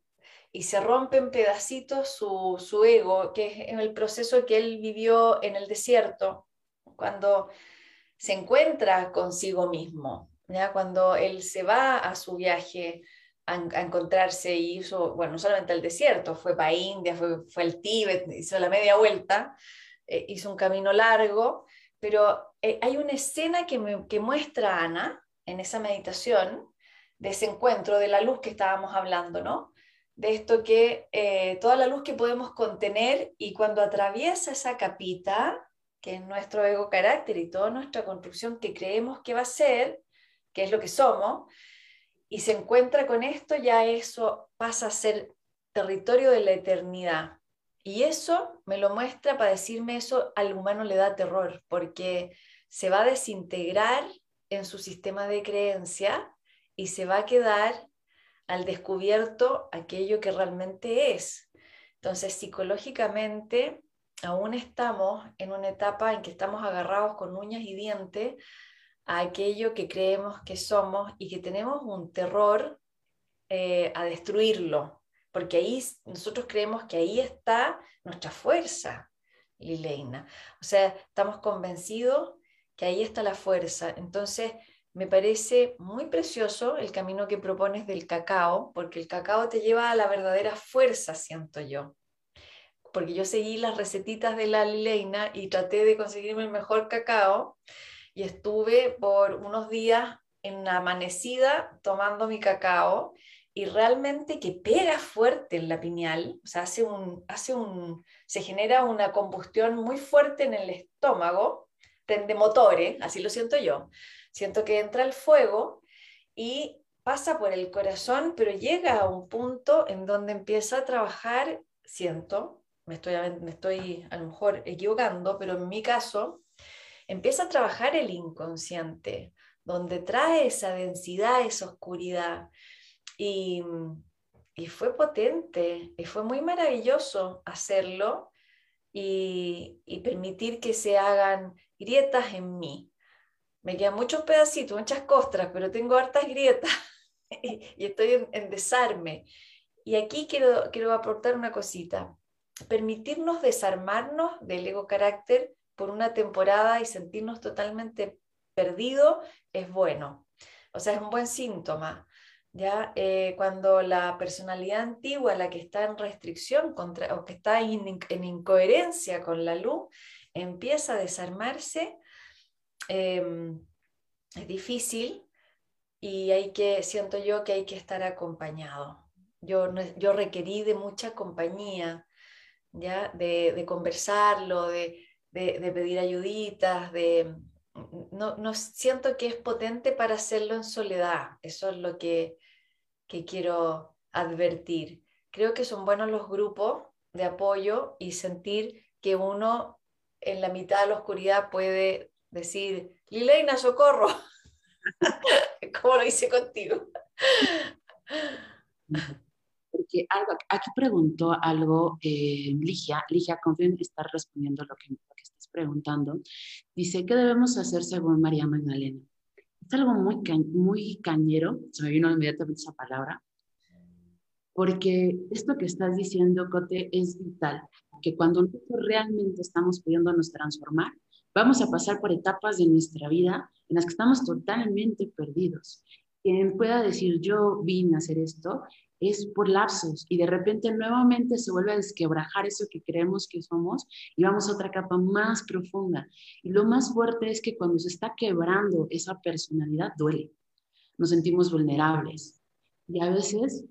y se rompe en pedacitos su, su ego, que es en el proceso que él vivió en el desierto, cuando se encuentra consigo mismo, ¿ya? cuando él se va a su viaje a, encontrarse y hizo, bueno, no solamente el desierto, fue para India, fue, fue al Tíbet, hizo la media vuelta, eh, hizo un camino largo, pero eh, hay una escena que, me, que muestra a Ana en esa meditación de ese encuentro, de la luz que estábamos hablando, ¿no? De esto que eh, toda la luz que podemos contener y cuando atraviesa esa capita, que es nuestro ego carácter y toda nuestra construcción que creemos que va a ser, que es lo que somos, y se encuentra con esto, ya eso pasa a ser territorio de la eternidad. Y eso me lo muestra para decirme eso al humano le da terror, porque se va a desintegrar en su sistema de creencia y se va a quedar al descubierto aquello que realmente es. Entonces, psicológicamente, aún estamos en una etapa en que estamos agarrados con uñas y dientes a aquello que creemos que somos y que tenemos un terror eh, a destruirlo, porque ahí nosotros creemos que ahí está nuestra fuerza, Lileina. O sea, estamos convencidos que ahí está la fuerza. Entonces, me parece muy precioso el camino que propones del cacao, porque el cacao te lleva a la verdadera fuerza, siento yo porque yo seguí las recetitas de la Lileina y traté de conseguirme el mejor cacao y estuve por unos días en la amanecida tomando mi cacao y realmente que pega fuerte en la pineal, o sea, hace un, hace un, se genera una combustión muy fuerte en el estómago, prende motores, así lo siento yo. Siento que entra el fuego y pasa por el corazón, pero llega a un punto en donde empieza a trabajar, siento, me estoy, me estoy a lo mejor equivocando, pero en mi caso, empieza a trabajar el inconsciente, donde trae esa densidad, esa oscuridad. Y, y fue potente, y fue muy maravilloso hacerlo y, y, permitir que se hagan grietas en mí. Me quedan muchos pedacitos, muchas costras, pero tengo hartas grietas y, estoy en, en, desarme. Y aquí quiero, quiero aportar una cosita permitirnos desarmarnos del ego carácter por una temporada y sentirnos totalmente perdidos es bueno. O sea, es un buen síntoma. ¿ya? Eh, cuando la personalidad antigua, la que está en restricción contra, o que está en incoherencia con la luz, empieza a desarmarse, em, es difícil y hay que, siento yo que hay que estar acompañado. Yo, yo requerí de mucha compañía, ¿ya? De, conversarlo, de, de, pedir ayuditas, de... No, no, siento que es potente para hacerlo en soledad, eso es lo que, que quiero advertir. Creo que son buenos los grupos de apoyo y sentir que uno en la mitad de la oscuridad puede decir, Lileina, socorro, como lo hice contigo. Porque algo, aquí preguntó algo eh, Ligia, Ligia, confío en estar respondiendo lo que, lo que estás preguntando. Dice, ¿qué debemos hacer según María Magdalena? Es algo muy, muy cañero, se me vino inmediatamente esa palabra, porque esto que estás diciendo, Cote, es vital, que cuando nosotros realmente estamos pudiéndonos transformar, vamos a pasar por etapas de nuestra vida en las que estamos totalmente perdidos. Quien pueda decir yo vine a hacer esto es por lapsos y de repente nuevamente se vuelve a desquebrajar eso que creemos que somos y vamos a otra capa más profunda. Y lo más fuerte es que cuando se está quebrando esa personalidad duele, nos sentimos vulnerables y a veces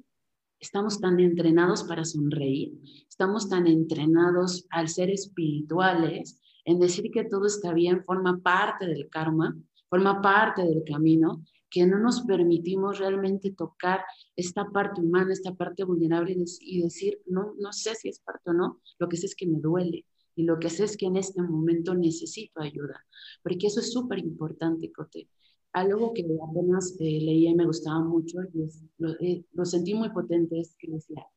estamos tan entrenados para sonreír, estamos tan entrenados al ser espirituales en decir que todo está bien, forma parte del karma, forma parte del camino que no nos permitimos realmente tocar esta parte humana, esta parte vulnerable y decir, no, no sé si es parte o no, lo que sé es que me duele y lo que sé es que en este momento necesito ayuda, porque eso es súper importante, Cote. Algo que apenas eh, leía y me gustaba mucho y lo, eh, lo sentí muy potente es que decía,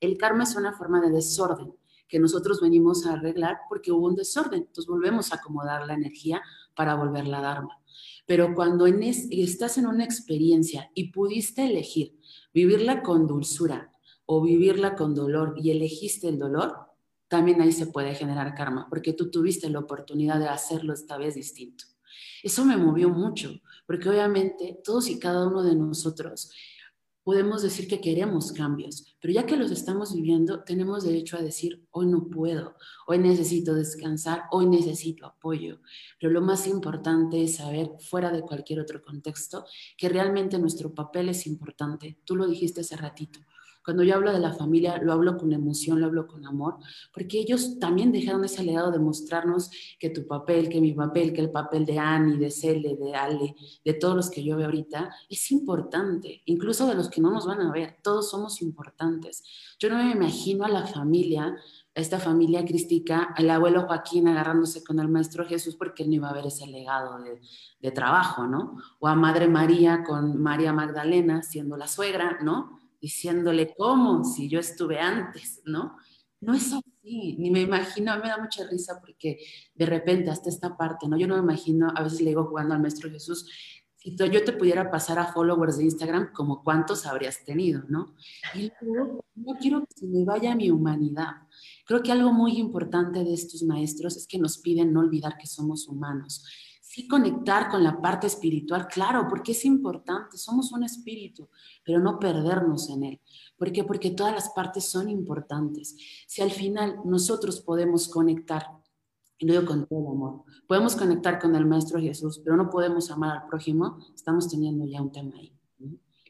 el karma es una forma de desorden que nosotros venimos a arreglar porque hubo un desorden, entonces volvemos a acomodar la energía para volverla a Dharma. Pero cuando estás en una experiencia y pudiste elegir vivirla con dulzura o vivirla con dolor y elegiste el dolor, también ahí se puede generar karma, porque tú tuviste la oportunidad de hacerlo esta vez distinto. Eso me movió mucho, porque obviamente todos y cada uno de nosotros podemos decir que queremos cambios, pero ya que los estamos viviendo, tenemos derecho a decir, hoy no puedo, hoy necesito descansar, hoy necesito apoyo. Pero lo más importante es saber, fuera de cualquier otro contexto, que realmente nuestro papel es importante. Tú lo dijiste hace ratito. Cuando yo hablo de la familia, lo hablo con emoción, lo hablo con amor, porque ellos también dejaron ese legado de mostrarnos que tu papel, que mi papel, que el papel de Annie, de Cele, de Ale, de todos los que yo veo ahorita, es importante, incluso de los que no nos van a ver, todos somos importantes. Yo no me imagino a la familia a esta familia crística, al abuelo Joaquín agarrándose con el maestro Jesús porque él no iba a ver ese legado de, de, trabajo, ¿no? O a Madre María con María Magdalena siendo la suegra, ¿no? Diciéndole cómo, si yo estuve antes, ¿no? No es así, ni me imagino, me da mucha risa porque de repente hasta esta parte, ¿no? Yo no me imagino, a veces le digo jugando al Maestro Jesús, si yo te pudiera pasar a followers de Instagram, como cuántos habrías tenido, ¿no? Y luego, no quiero que se me vaya mi humanidad. Creo que algo muy importante de estos maestros es que nos piden no olvidar que somos humanos sí conectar con la parte espiritual, claro, porque es importante, somos un espíritu, pero no perdernos en él. ¿Por qué? Porque todas las partes son importantes. Si al final nosotros podemos conectar, y lo digo con todo el amor, podemos conectar con el Maestro Jesús, pero no podemos amar al prójimo, estamos teniendo ya un tema ahí.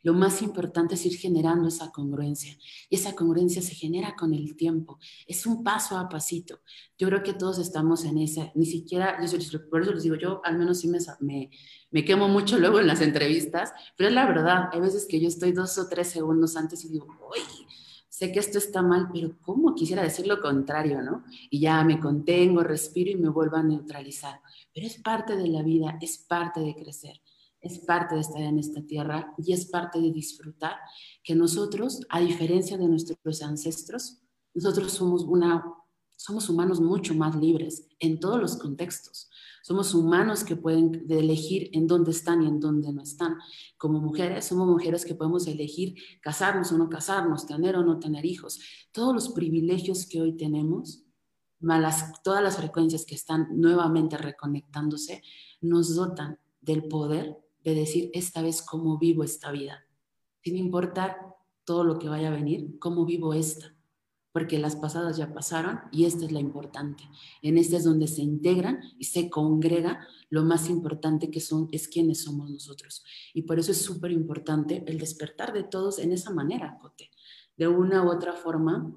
Lo más importante es ir generando esa congruencia. Y esa congruencia se genera con el tiempo. Es un paso a pasito. Yo creo que todos estamos en esa. Ni siquiera, por eso les digo, yo al menos sí me, me, me quemo mucho luego en las entrevistas, pero es la verdad. Hay veces que yo estoy dos o tres segundos antes y digo, uy, sé que esto está mal, pero ¿cómo quisiera decir lo contrario, no? Y ya me contengo, respiro y me vuelvo a neutralizar. Pero es parte de la vida, es parte de crecer es parte de estar en esta tierra y es parte de disfrutar que nosotros, a diferencia de nuestros ancestros, nosotros somos, una, somos humanos mucho más libres en todos los contextos. Somos humanos que pueden elegir en dónde están y en dónde no están. Como mujeres, somos mujeres que podemos elegir casarnos o no casarnos, tener o no tener hijos. Todos los privilegios que hoy tenemos, malas, todas las frecuencias que están nuevamente reconectándose, nos dotan del poder de decir esta vez cómo vivo esta vida, sin importar todo lo que vaya a venir, cómo vivo esta, porque las pasadas ya pasaron y esta es la importante. En esta es donde se integran y se congrega lo más importante que son, es quiénes somos nosotros. Y por eso es súper importante el despertar de todos en esa manera, Cote. De una u otra forma,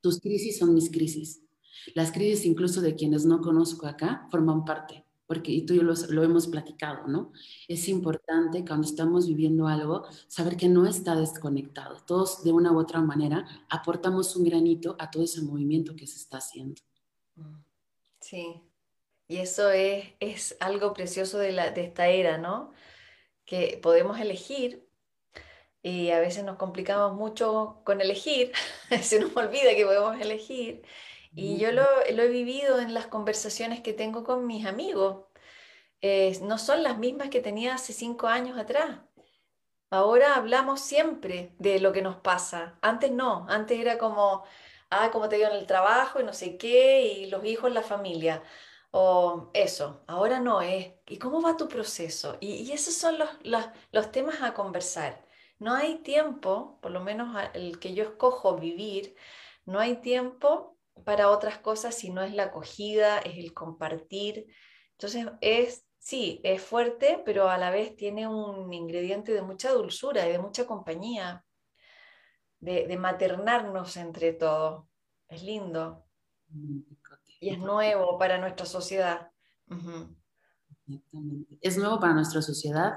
tus crisis son mis crisis. Las crisis incluso de quienes no conozco acá forman parte porque y tú y yo lo, hemos platicado, ¿no? Es importante cuando estamos viviendo algo saber que no está desconectado. Todos de una u otra manera aportamos un granito a todo ese movimiento que se está haciendo. Sí, y eso es, es algo precioso de, la, de esta era, ¿no? Que podemos elegir y a veces nos complicamos mucho con elegir, se nos olvida que podemos elegir y yo lo, lo, he vivido en las conversaciones que tengo con mis amigos. Eh, no son las mismas que tenía hace cinco años atrás. Ahora hablamos siempre de lo que nos pasa. Antes no, antes era como, ah, cómo te dio en el trabajo y no sé qué, y los hijos, la familia. O eso, ahora no es, ¿y cómo va tu proceso? Y, esos son los, los, los temas a conversar. No hay tiempo, por lo menos el que yo escojo vivir, no hay tiempo para otras cosas si no es la acogida, es el compartir. Entonces es, sí, es fuerte, pero a la vez tiene un ingrediente de mucha dulzura y de mucha compañía, de, maternarnos entre todos. Es lindo. Y es nuevo para nuestra sociedad. Es nuevo para nuestra sociedad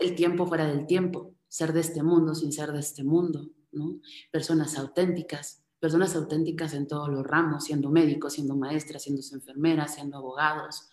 el tiempo fuera del tiempo, ser de este mundo sin ser de este mundo, ¿no? Personas auténticas, personas auténticas en todos los ramos, siendo médicos, siendo maestras, siendo enfermeras, siendo abogados.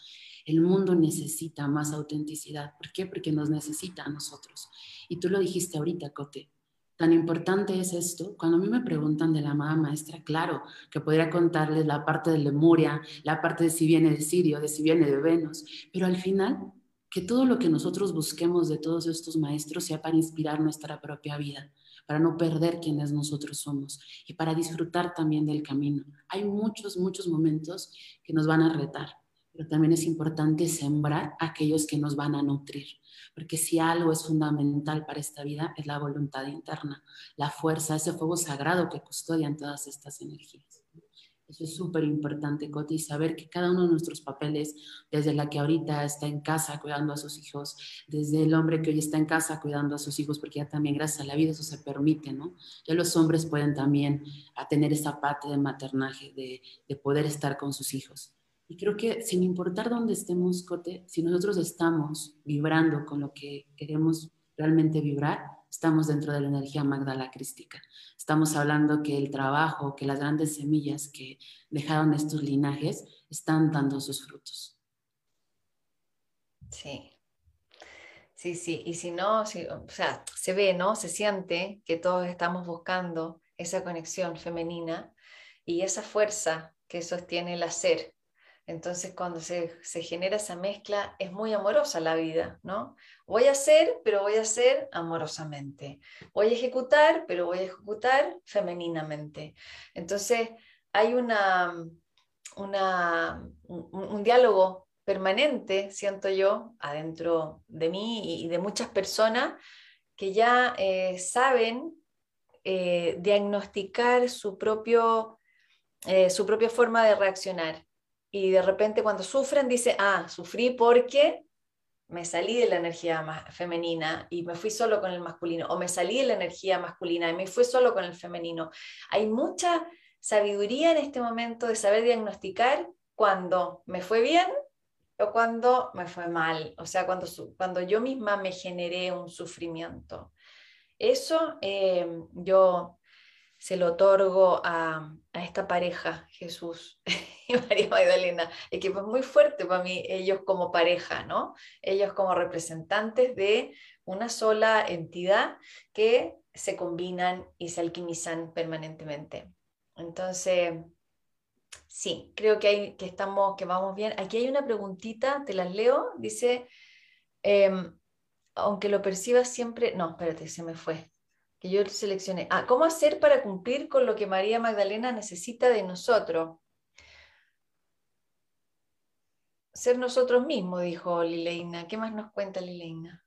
El mundo necesita más autenticidad. ¿Por qué? Porque nos necesita a nosotros. Y tú lo dijiste ahorita, Cote. Tan importante es esto. Cuando a mí me preguntan de la amada maestra, claro, que podría contarles la parte de Lemuria, la parte de si viene de Sirio, de si viene de Venus, pero al final, que todo lo que nosotros busquemos de todos estos maestros sea para inspirar nuestra propia vida para no perder quienes nosotros somos y para disfrutar también del camino. Hay muchos, muchos momentos que nos van a retar, pero también es importante sembrar aquellos que nos van a nutrir, porque si algo es fundamental para esta vida es la voluntad interna, la fuerza, ese fuego sagrado que custodian todas estas energías. Eso es súper importante, Coti, saber que cada uno de nuestros papeles, desde la que ahorita está en casa cuidando a sus hijos, desde el hombre que hoy está en casa cuidando a sus hijos, porque ya también gracias a la vida eso se permite, ¿no? Ya los hombres pueden también a tener esa parte de maternaje, de, de poder estar con sus hijos. Y creo que sin importar dónde estemos, Cote, si nosotros estamos vibrando con lo que queremos realmente vibrar, estamos dentro de la energía magdala crística. Estamos hablando que el trabajo, que las grandes semillas que dejaron estos linajes están dando sus frutos. Sí. Sí, sí, y si no, o sea, se ve, ¿no? Se siente que todos estamos buscando esa conexión femenina y esa fuerza que sostiene el hacer, entonces, cuando se, genera esa mezcla, es muy amorosa la vida, ¿no? Voy a hacer, pero voy a hacer amorosamente. Voy a ejecutar, pero voy a ejecutar femeninamente. Entonces, hay una, un, diálogo permanente, siento yo, adentro de mí y de muchas personas que ya eh, saben eh, diagnosticar su, propio, eh, su propia forma de reaccionar y de repente cuando sufren dice, ah, sufrí porque me salí de la energía femenina y me fui solo con el masculino, o me salí de la energía masculina y me fui solo con el femenino. Hay mucha sabiduría en este momento de saber diagnosticar cuando me fue bien o cuando me fue mal, o sea, cuando, cuando yo misma me generé un sufrimiento. Eso eh, yo se lo otorgo a, esta pareja, Jesús y María Magdalena. Es que fue muy fuerte para mí ellos como pareja, ¿no? Ellos como representantes de una sola entidad que se combinan y se alquimizan permanentemente. Entonces, sí, creo que, hay, que, estamos, que vamos bien. Aquí hay una preguntita, te las leo. Dice, em, aunque lo percibas siempre, no, espérate, se me fue yo seleccioné. Ah, ¿cómo hacer para cumplir con lo que María Magdalena necesita de nosotros? Ser nosotros mismos, dijo Lileina. ¿Qué más nos cuenta Lileina?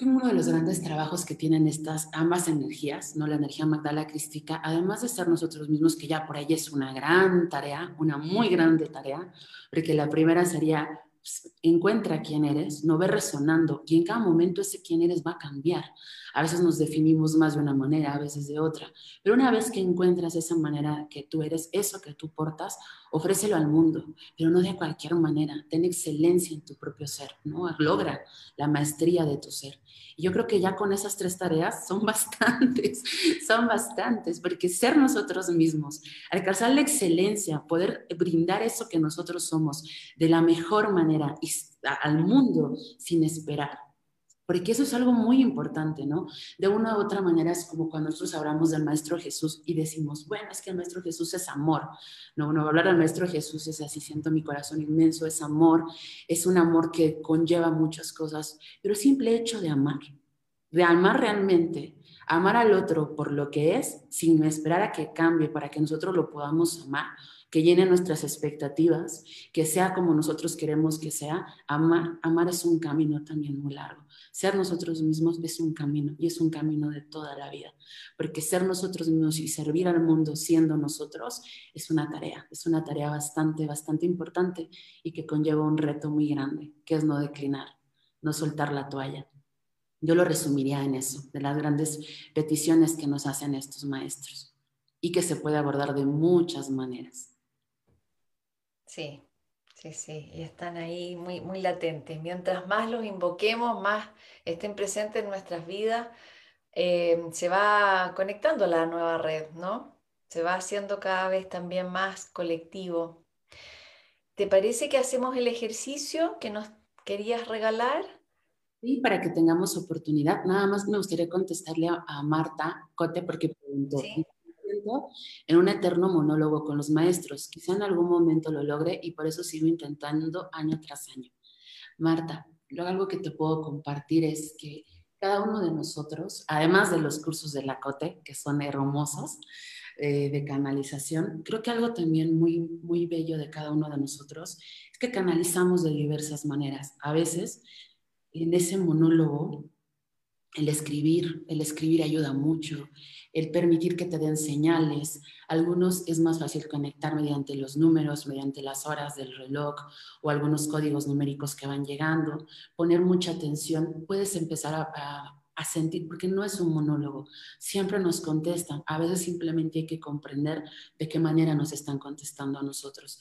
que uno de los grandes trabajos que tienen estas ambas energías, ¿no? la energía magdala crística, además de ser nosotros mismos, que ya por ahí es una gran tarea, una muy grande tarea, porque la primera sería encuentra quién eres, no ve resonando y en cada momento ese quién eres va a cambiar. A veces nos definimos más de una manera, a veces de otra, pero una vez que encuentras esa manera que tú eres, eso que tú portas, ofrécelo al mundo, pero no de cualquier manera. Ten excelencia en tu propio ser, ¿no? Logra la maestría de tu ser. Y yo creo que ya con esas tres tareas son bastantes, son bastantes, porque ser nosotros mismos, alcanzar la excelencia, poder brindar eso que nosotros somos de la mejor manera al mundo sin esperar porque eso es algo muy importante, ¿no? De una u otra manera es como cuando nosotros hablamos del Maestro Jesús y decimos, bueno, es que el Maestro Jesús es amor, ¿no? No hablar del Maestro Jesús es así, siento mi corazón inmenso, es amor, es un amor que conlleva muchas cosas, pero el simple hecho de amar, de amar realmente, amar al otro por lo que es, sin esperar a que cambie para que nosotros lo podamos amar, que llene nuestras expectativas, que sea como nosotros queremos que sea, amar, amar es un camino también muy largo. Ser nosotros mismos es un camino y es un camino de toda la vida, porque ser nosotros mismos y servir al mundo siendo nosotros es una tarea, es una tarea bastante, bastante importante y que conlleva un reto muy grande, que es no declinar, no soltar la toalla. Yo lo resumiría en eso, de las grandes peticiones que nos hacen estos maestros y que se puede abordar de muchas maneras. Sí, Sí, sí, y están ahí muy, muy latentes. Mientras más los invoquemos, más estén presentes en nuestras vidas, eh, se va conectando la nueva red, ¿no? Se va haciendo cada vez también más colectivo. ¿Te parece que hacemos el ejercicio que nos querías regalar? Sí, para que tengamos oportunidad. Nada más me gustaría contestarle a, Marta Cote porque preguntó. ¿Sí? en un eterno monólogo con los maestros. Quizá en algún momento lo logre y por eso sigo intentando año tras año. Marta, algo que te puedo compartir es que cada uno de nosotros, además de los cursos de la COTE, que son hermosos, eh, de canalización, creo que algo también muy, muy bello de cada uno de nosotros es que canalizamos de diversas maneras. A veces, en ese monólogo, el escribir, el escribir ayuda mucho, el permitir que te den señales. Algunos es más fácil conectar mediante los números, mediante las horas del reloj o algunos códigos numéricos que van llegando. Poner mucha atención, puedes empezar a, a sentir, porque no es un monólogo, siempre nos contestan, a veces simplemente hay que comprender de qué manera nos están contestando a nosotros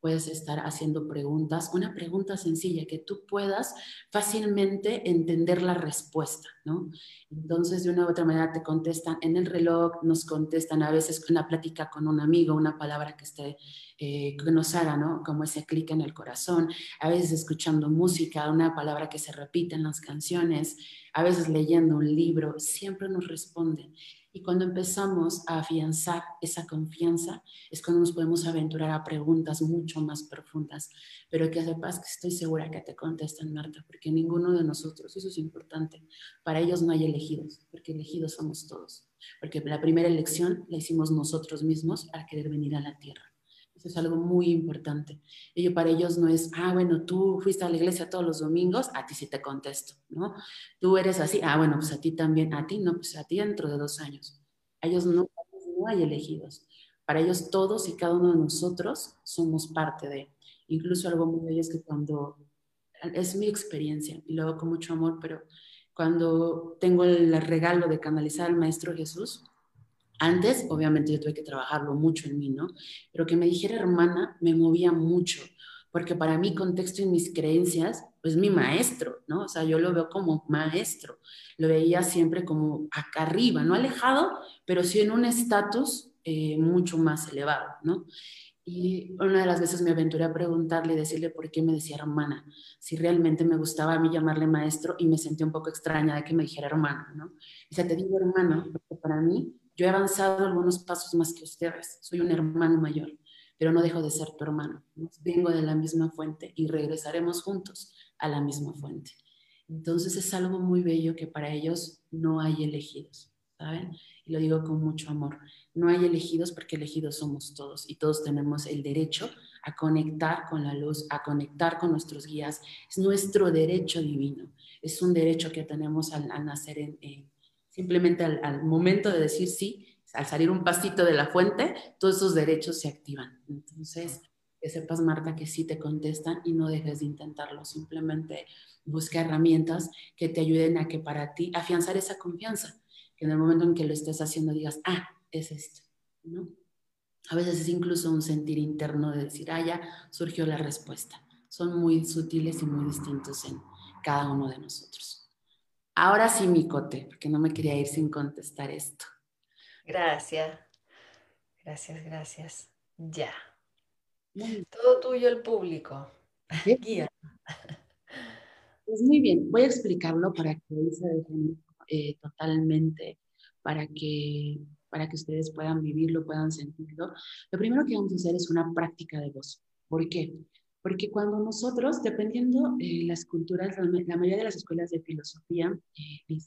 puedes estar haciendo preguntas, una pregunta sencilla que tú puedas fácilmente entender la respuesta, ¿no? Entonces, de una u otra manera te contestan en el reloj, nos contestan a veces con una plática con un amigo, una palabra que esté, eh, que nos haga, ¿no? Como ese clic en el corazón, a veces escuchando música, una palabra que se repite en las canciones, a veces leyendo un libro, siempre nos responden. Y cuando empezamos a afianzar esa confianza, es cuando nos podemos aventurar a preguntas mucho más profundas, pero que sepas que estoy segura que te contestan, Marta, porque ninguno de nosotros, eso es importante, para ellos no hay elegidos, porque elegidos somos todos, porque la primera elección la hicimos nosotros mismos para querer venir a la tierra. Eso es algo muy importante. Ello para ellos no es, ah, bueno, tú fuiste a la iglesia todos los domingos, a ti sí te contesto, ¿no? Tú eres así, ah, bueno, pues a ti también, a ti no, pues a ti dentro de dos años. A ellos no, no hay elegidos. Para ellos todos y cada uno de nosotros somos parte de. Incluso algo muy bello es que cuando, es mi experiencia y lo hago con mucho amor, pero cuando tengo el regalo de canalizar al Maestro Jesús, antes, obviamente, yo tuve que trabajarlo mucho en mí, ¿no? Pero que me dijera hermana me movía mucho, porque para mí, contexto y mis creencias, pues mi maestro, ¿no? O sea, yo lo veo como maestro, lo veía siempre como acá arriba, no alejado, pero sí en un estatus eh, mucho más elevado, ¿no? Y una de las veces me aventuré a preguntarle decirle por qué me decía hermana, si realmente me gustaba a mí llamarle maestro y me sentí un poco extraña de que me dijera hermana, ¿no? Y se te digo hermana, porque para mí yo he avanzado algunos pasos más que ustedes, soy un hermano mayor, pero no dejo de ser tu hermano. Vengo de la misma fuente y regresaremos juntos a la misma fuente. Entonces es algo muy bello que para ellos no hay elegidos, ¿saben? Y lo digo con mucho amor. No hay elegidos porque elegidos somos todos y todos tenemos el derecho a conectar con la luz, a conectar con nuestros guías. Es nuestro derecho divino. Es un derecho que tenemos al, nacer, en, simplemente al, momento de decir sí, al salir un pasito de la fuente, todos esos derechos se activan. Entonces, que sepas, Marta, que sí te contestan y no dejes de intentarlo. Simplemente busca herramientas que te ayuden a que para ti afianzar esa confianza, que en el momento en que lo estés haciendo digas, ah, es esto, ¿no? A veces es incluso un sentir interno de decir, ah, ya surgió la respuesta. Son muy sutiles y muy distintos en cada uno de nosotros. Ahora sí, mi cote, porque no me quería ir sin contestar esto. Gracias. Gracias, gracias. Ya. Todo tuyo el público. Guía. Pues muy bien, voy a explicarlo para que se dejen eh, totalmente, para que, para que ustedes puedan vivirlo, puedan sentirlo. Lo primero que vamos a hacer es una práctica de voz. ¿Por qué? Porque cuando nosotros, dependiendo de las culturas, la, mayoría de las escuelas de filosofía eh,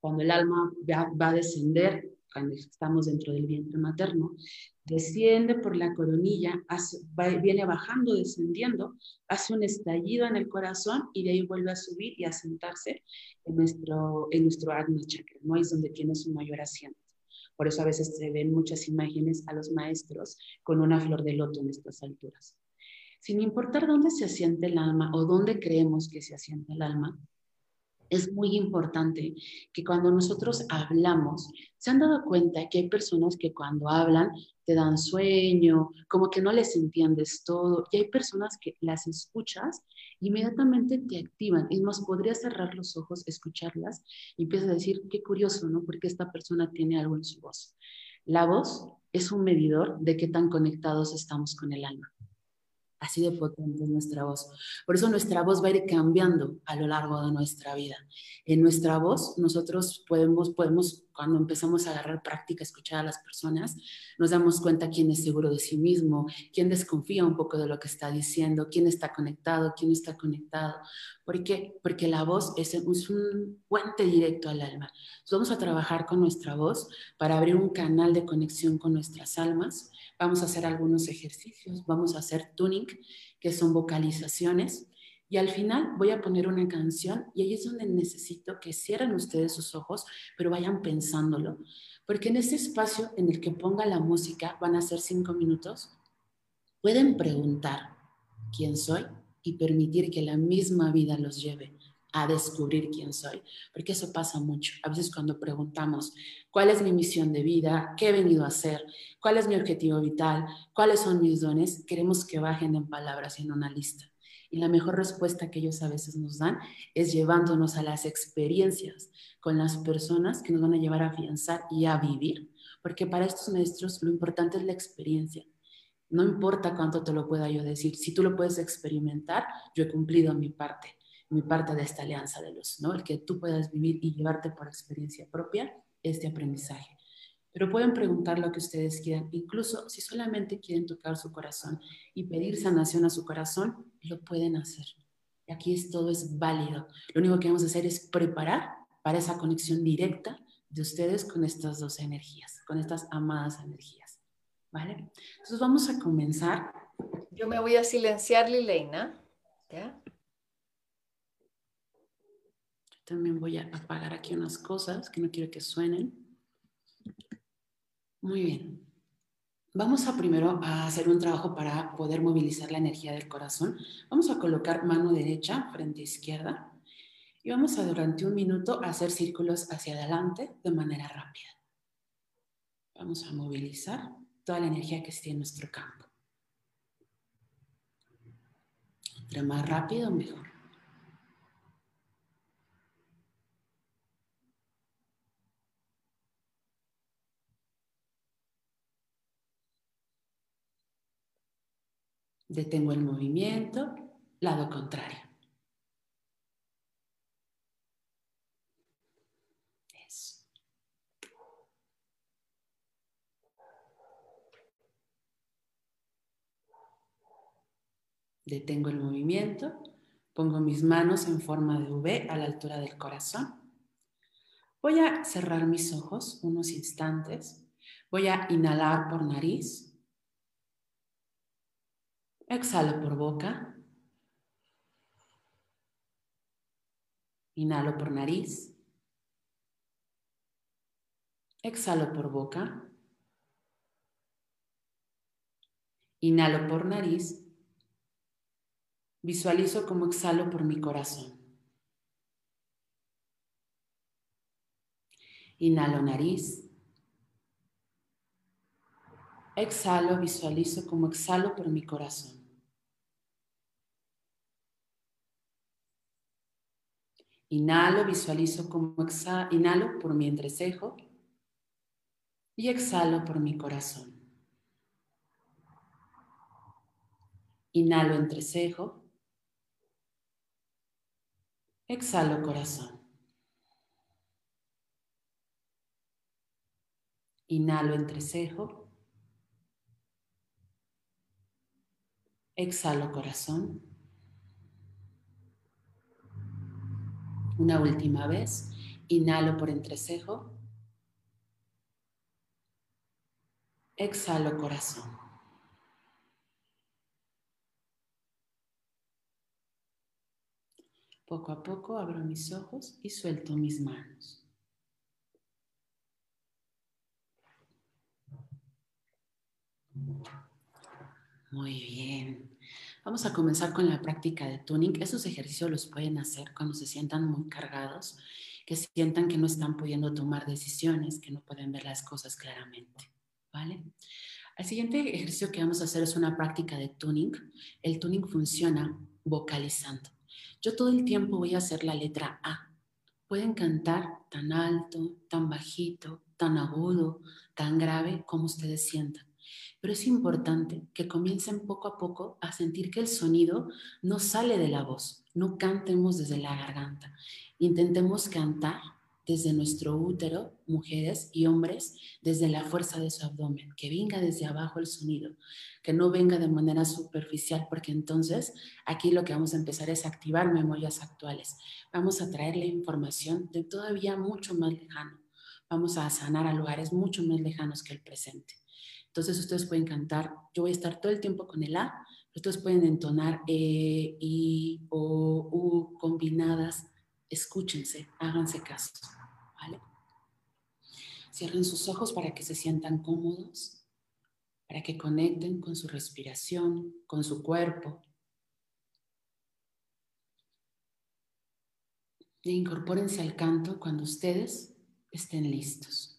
cuando el alma va a descender cuando estamos dentro del vientre materno, desciende por la coronilla, viene bajando, descendiendo, hace un estallido en el corazón y de ahí vuelve a subir y a sentarse en nuestro, en nuestro chakra. Es donde tiene su mayor asiento. Por eso a veces se ven muchas imágenes a los maestros con una flor de loto en estas alturas. Sin importar dónde se asiente el alma o dónde creemos que se asiente el alma, es muy importante que cuando nosotros hablamos, se han dado cuenta que hay personas que cuando hablan te dan sueño, como que no les entiendes todo, y hay personas que las escuchas, inmediatamente te activan. Es más, podrías cerrar los ojos, escucharlas y empiezas a decir, qué curioso, ¿no? Porque esta persona tiene algo en su voz. La voz es un medidor de qué tan conectados estamos con el alma. Así de potente es nuestra voz. Por eso nuestra voz va a ir cambiando a lo largo de nuestra vida. En nuestra voz nosotros podemos, podemos cuando empezamos a agarrar práctica, escuchar a las personas, nos damos cuenta quién es seguro de sí mismo, quién desconfía un poco de lo que está diciendo, quién está conectado, quién no está conectado. ¿Por qué? Porque la voz es, un puente directo al alma. vamos a trabajar con nuestra voz para abrir un canal de conexión con nuestras almas Vamos a hacer algunos ejercicios, vamos a hacer tuning, que son vocalizaciones. Y al final voy a poner una canción y ahí es donde necesito que cierren ustedes sus ojos, pero vayan pensándolo. Porque en ese espacio en el que ponga la música, van a ser cinco minutos, pueden preguntar quién soy y permitir que la misma vida los lleve a descubrir quién soy, porque eso pasa mucho. A veces cuando preguntamos, ¿cuál es mi misión de vida? ¿Qué he venido a hacer? ¿Cuál es mi objetivo vital? ¿Cuáles son mis dones? Queremos que bajen en palabras y en una lista. Y la mejor respuesta que ellos a veces nos dan es llevándonos a las experiencias con las personas que nos van a llevar a afianzar y a vivir. Porque para estos maestros lo importante es la experiencia. No importa cuánto te lo pueda yo decir, si tú lo puedes experimentar, yo he cumplido mi parte mi parte de esta alianza de luz, ¿no? El que tú puedas vivir y llevarte por experiencia propia este aprendizaje. Pero pueden preguntar lo que ustedes quieran, incluso si solamente quieren tocar su corazón y pedir sanación a su corazón, lo pueden hacer. Y aquí es, todo es válido. Lo único que vamos a hacer es preparar para esa conexión directa de ustedes con estas dos energías, con estas amadas energías. ¿Vale? Entonces vamos a comenzar. Yo me voy a silenciar, Lileina. ¿Ya? También voy a apagar aquí unas cosas que no quiero que suenen. Muy bien. Vamos a primero a hacer un trabajo para poder movilizar la energía del corazón. Vamos a colocar mano derecha frente a izquierda y vamos a durante un minuto hacer círculos hacia adelante de manera rápida. Vamos a movilizar toda la energía que esté en nuestro campo. Entre más rápido, mejor. Detengo el movimiento, lado contrario. Detengo el movimiento, pongo mis manos en forma de V a la altura del corazón. Voy a cerrar mis ojos unos instantes. Voy a inhalar por nariz. Exhalo por boca. Inhalo por nariz. Exhalo por boca. Inhalo por nariz. Visualizo como exhalo por mi corazón. Inhalo nariz. Exhalo, visualizo como exhalo por mi corazón. Inhalo, visualizo como inhalo por mi entrecejo y exhalo por mi corazón. Inhalo entrecejo, exhalo corazón. Inhalo entrecejo, exhalo corazón. Una última vez, inhalo por entrecejo, exhalo corazón. Poco a poco abro mis ojos y suelto mis manos. Muy bien. Vamos a comenzar con la práctica de tuning. Esos ejercicios los pueden hacer cuando se sientan muy cargados, que sientan que no están pudiendo tomar decisiones, que no pueden ver las cosas claramente. ¿Vale? El siguiente ejercicio que vamos a hacer es una práctica de tuning. El tuning funciona vocalizando. Yo todo el tiempo voy a hacer la letra A. Pueden cantar tan alto, tan bajito, tan agudo, tan grave como ustedes sientan. Pero es importante que comiencen poco a poco a sentir que el sonido no sale de la voz, no cantemos desde la garganta. Intentemos cantar desde nuestro útero, mujeres y hombres, desde la fuerza de su abdomen, que venga desde abajo el sonido, que no venga de manera superficial, porque entonces aquí lo que vamos a empezar es activar memorias actuales. Vamos a traer la información de todavía mucho más lejano. Vamos a sanar a lugares mucho más lejanos que el presente. Entonces ustedes pueden cantar, yo voy a estar todo el tiempo con el A, ustedes pueden entonar E, I, O, U combinadas. Escúchense, háganse caso. ¿vale? Cierren sus ojos para que se sientan cómodos, para que conecten con su respiración, con su cuerpo. E incorpórense al canto cuando ustedes estén listos.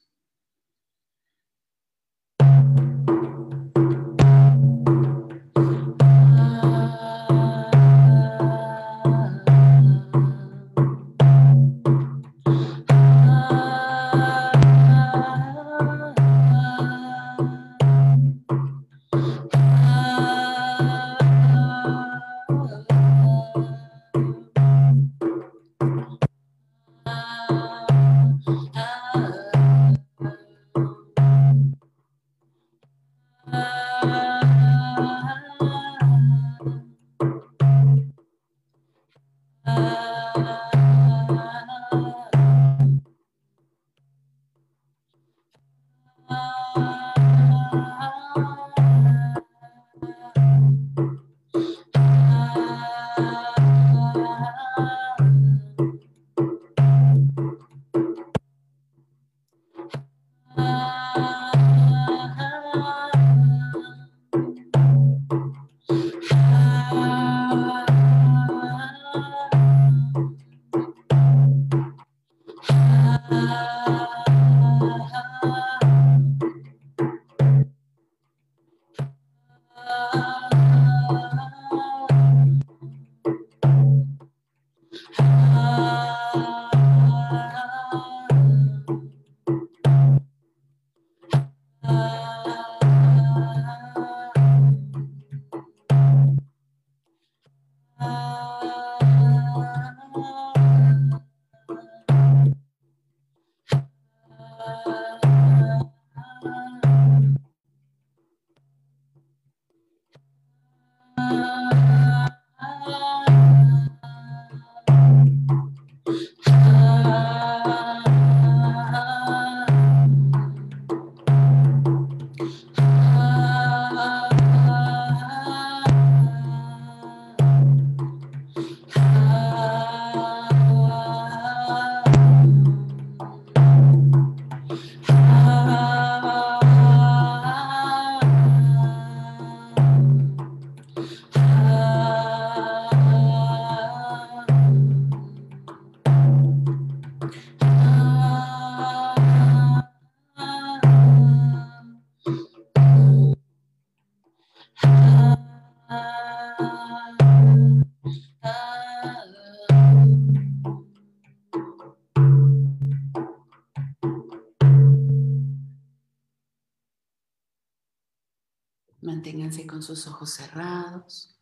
Manténganse con sus ojos cerrados.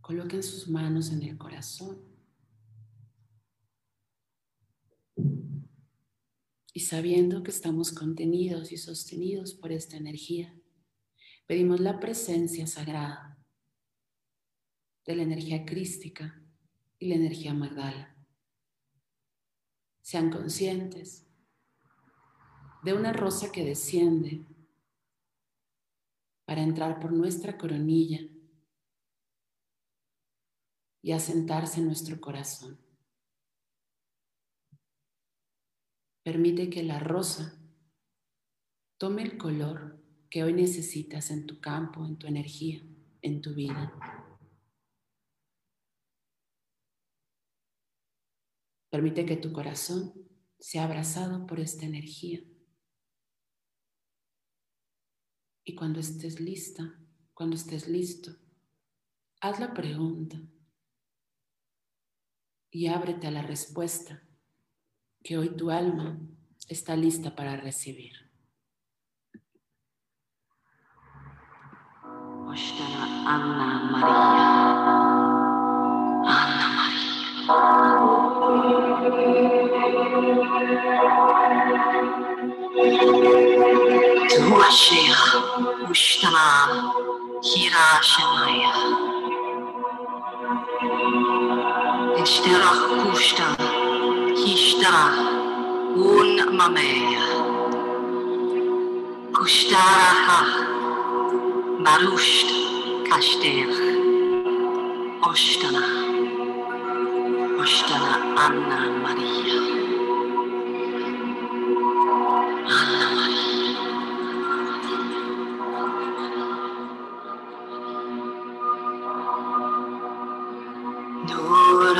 Coloquen sus manos en el corazón. Y sabiendo que estamos contenidos y sostenidos por esta energía, pedimos la presencia sagrada de la energía crística y la energía magdala sean conscientes de una rosa que desciende para entrar por nuestra coronilla y asentarse en nuestro corazón. Permite que la rosa tome el color que hoy necesitas en tu campo, en tu energía, en tu vida. Permite que tu corazón sea abrazado por esta energía. Y cuando estés lista, cuando estés listo, haz la pregunta y ábrete a la respuesta que hoy tu alma está lista para recibir. Ana María. Ana María. تو الشيخ مجتمع هيرة شمعية اشترى كوشتا هيشترى ون مامية كوشتارا ها مروشت كاشتير Schriftsteller Anna Maria. Anna Maria. Nur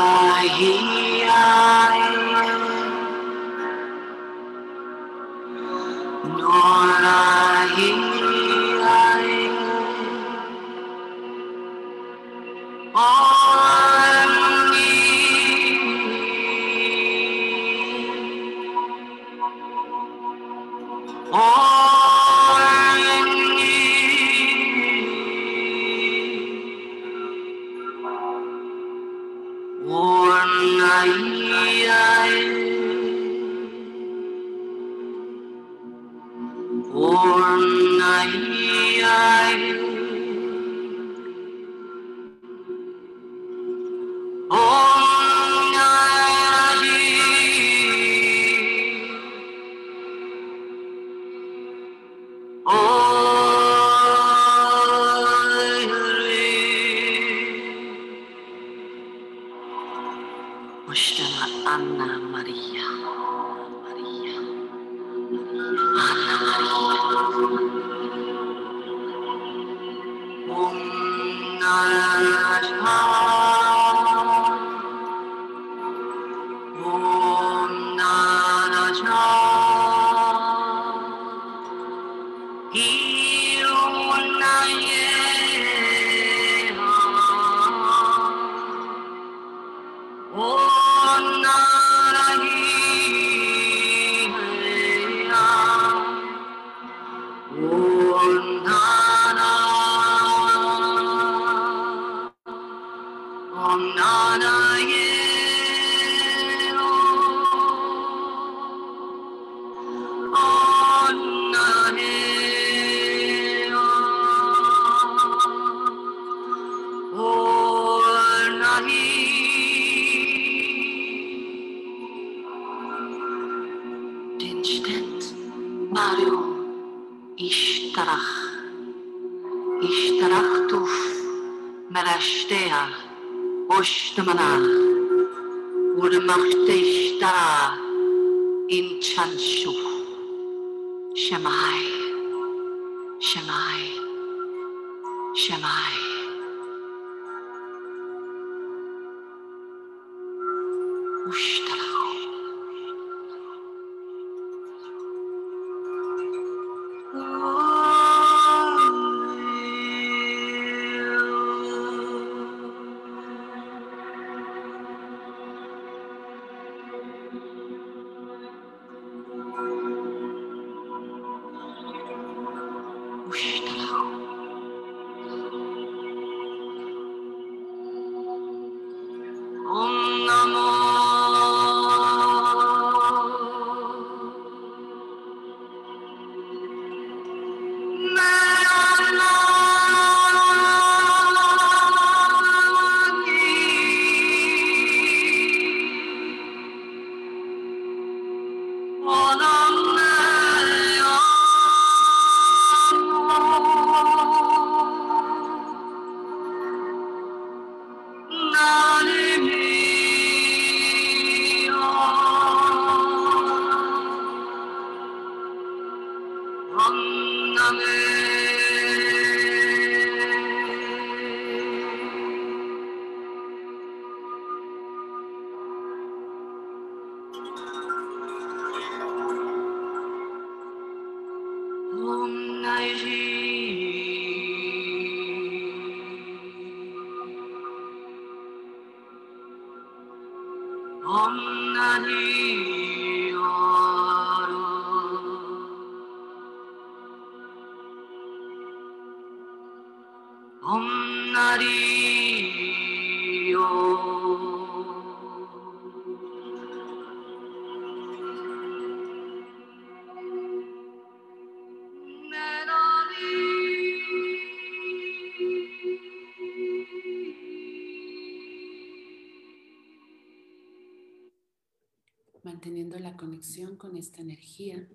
con esta energía.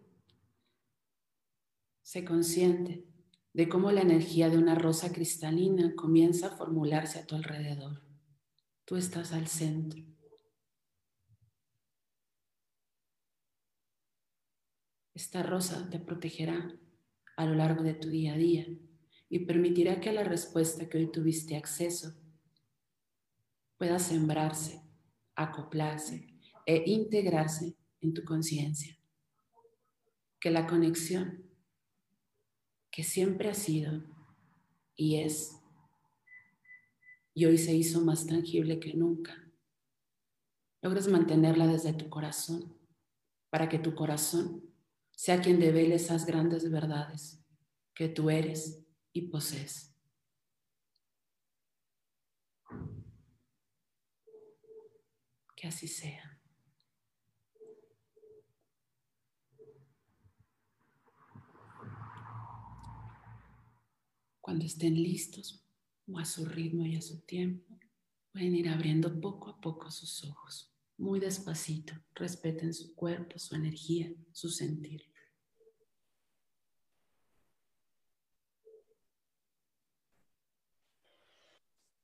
Sé consciente de cómo la energía de una rosa cristalina comienza a formularse a tu alrededor. Tú estás al centro. Esta rosa te protegerá a lo largo de tu día a día y permitirá que la respuesta que hoy tuviste acceso pueda sembrarse, acoplarse e integrarse en tu conciencia. Que la conexión que siempre ha sido y es y hoy se hizo más tangible que nunca, logres mantenerla desde tu corazón para que tu corazón sea quien devele esas grandes verdades que tú eres y posees. Que así sea. Cuando estén listos o a su ritmo y a su tiempo, pueden ir abriendo poco a poco sus ojos, muy despacito. Respeten su cuerpo, su energía, su sentir.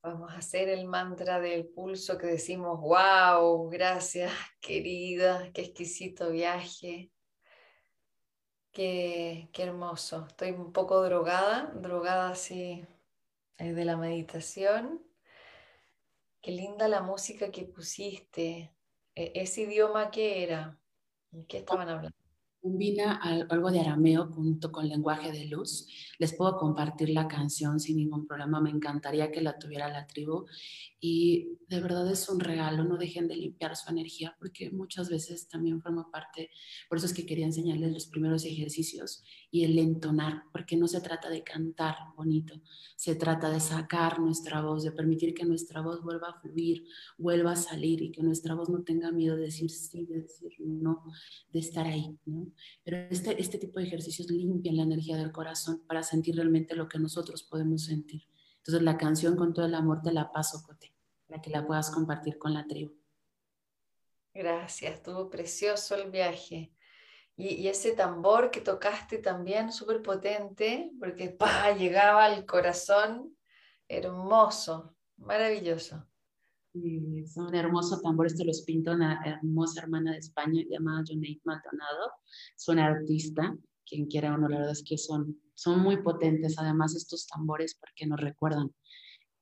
Vamos a hacer el mantra del pulso que decimos, wow, gracias querida, qué exquisito viaje. Qué, hermoso. Estoy un poco drogada, drogada así eh, de la meditación. Qué linda la música que pusiste. E, ¿Ese idioma qué era? ¿Qué estaban hablando? Combina algo de arameo junto con lenguaje de luz. Les puedo compartir la canción sin ningún problema, me encantaría que la tuviera la tribu y de verdad es un regalo, no dejen de limpiar su energía porque muchas veces también forma parte, por eso es que quería enseñarles los primeros ejercicios y el entonar, porque no se trata de cantar bonito, se trata de sacar nuestra voz, de permitir que nuestra voz vuelva a fluir, vuelva a salir y que nuestra voz no tenga miedo de decir sí, de decir no, de estar ahí, ¿no? Pero este, este tipo de ejercicios limpian la energía del corazón para sentir realmente lo que nosotros podemos sentir. Entonces la canción con todo el amor te la paso, Cote, para que la puedas compartir con la tribu. Gracias, estuvo precioso el viaje. Y, ese tambor que tocaste también, súper potente, porque ¡pah! llegaba al corazón, hermoso, maravilloso. Es un hermoso tambor, esto los pinta una hermosa hermana de España llamada Joneid Maldonado. Es una artista, quien quiera o no, la verdad es que son, son muy potentes además estos tambores porque nos recuerdan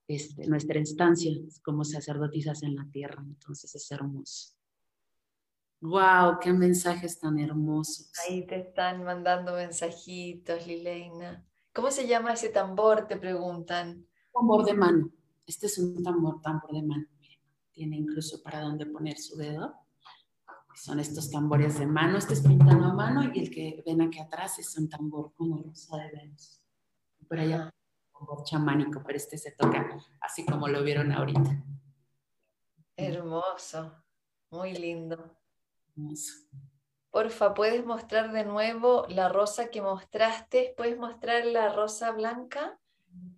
este, nuestra instancia como sacerdotisas en la tierra, entonces es hermoso. ¡Wow! ¡Qué mensajes tan hermosos! Ahí te están mandando mensajitos, Lileina. ¿Cómo se llama ese tambor? Te preguntan. Tambor de mano. Este es un tambor, tambor de mano tiene incluso para dónde poner su dedo. Son estos tambores de mano, este es pintado a mano y el que ven aquí atrás es un tambor como rosa de Venus. Por allá, un tambor chamánico, pero este se toca así como lo vieron ahorita. Hermoso, muy lindo. Porfa, ¿puedes mostrar de nuevo la rosa que mostraste? ¿Puedes mostrar la rosa blanca?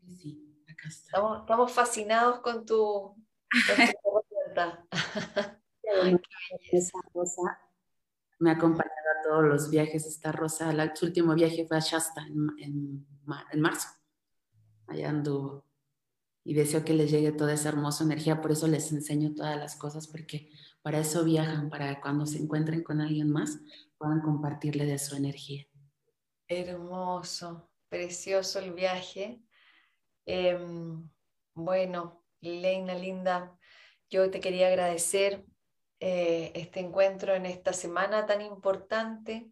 Sí, acá está. Estamos, estamos fascinados con tu, esa rosa me ha acompañado a todos los viajes. Esta rosa, el último viaje fue a Shasta en, marzo. Allá anduvo. Y deseo que les llegue toda esa hermosa energía. Por eso les enseño todas las cosas, porque para eso viajan, para cuando se encuentren con alguien más, puedan compartirle de su energía. Hermoso, precioso el viaje. Em, bueno, Leina linda, yo te quería agradecer eh, este encuentro en esta semana tan importante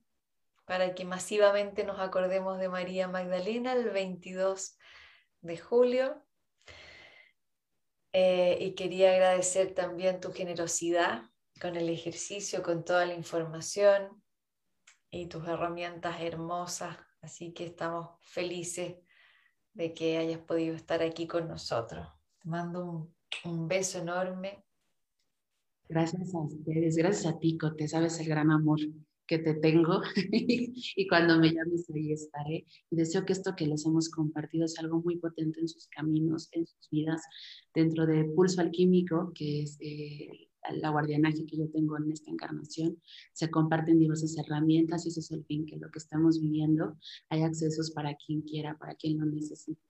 para que masivamente nos acordemos de María Magdalena el 22 de julio. Eh, y quería agradecer también tu generosidad con el ejercicio, con toda la información y tus herramientas hermosas. Así que estamos felices de que hayas podido estar aquí con nosotros. Te mando un, un beso enorme. Gracias a ustedes, gracias a ti, Cote, sabes el gran amor que te tengo y cuando me llames ahí estaré. Y deseo que esto que les hemos compartido es algo muy potente en sus caminos, en sus vidas, dentro de Pulso Alquímico, que es eh, la guardianaje que yo tengo en esta encarnación. Se comparten diversas herramientas y eso es el fin, que lo que estamos viviendo hay accesos para quien quiera, para quien lo necesite.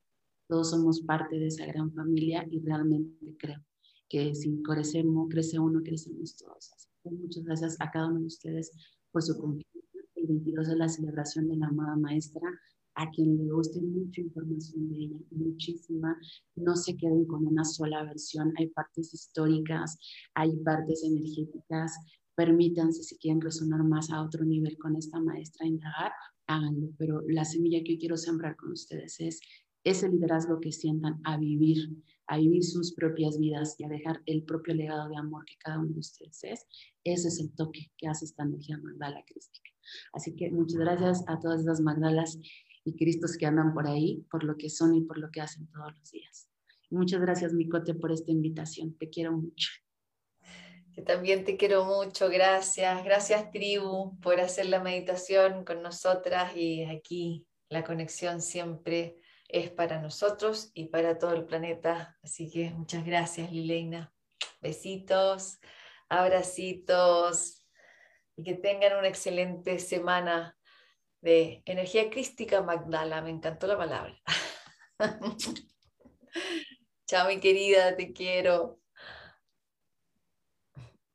Todos somos parte de esa gran familia y realmente creo que si crecemos, crece uno, crecemos todos. Así que muchas gracias a cada uno de ustedes por su confianza. El 22 es la celebración de la amada maestra, a quien le guste mucha información de ella, muchísima. No se queden con una sola versión, hay partes históricas, hay partes energéticas. Permítanse, si quieren resonar más a otro nivel con esta maestra, indagar, háganlo. Pero la semilla que yo quiero sembrar con ustedes es ese liderazgo que sientan a vivir, a vivir sus propias vidas y a dejar el propio legado de amor que cada uno de ustedes es, ese es el toque que hace esta energía Magdala crística. Así que muchas gracias a todas esas Magdalas y Cristos que andan por ahí, por lo que son y por lo que hacen todos los días. muchas gracias, Micote, por esta invitación. Te quiero mucho. Yo también te quiero mucho, gracias. Gracias, tribu, por hacer la meditación con nosotras y aquí la conexión siempre es para nosotros y para todo el planeta. Así que muchas gracias, Lileina. Besitos, abracitos y que tengan una excelente semana de energía crística Magdala. Me encantó la palabra. Chao, mi querida, te quiero.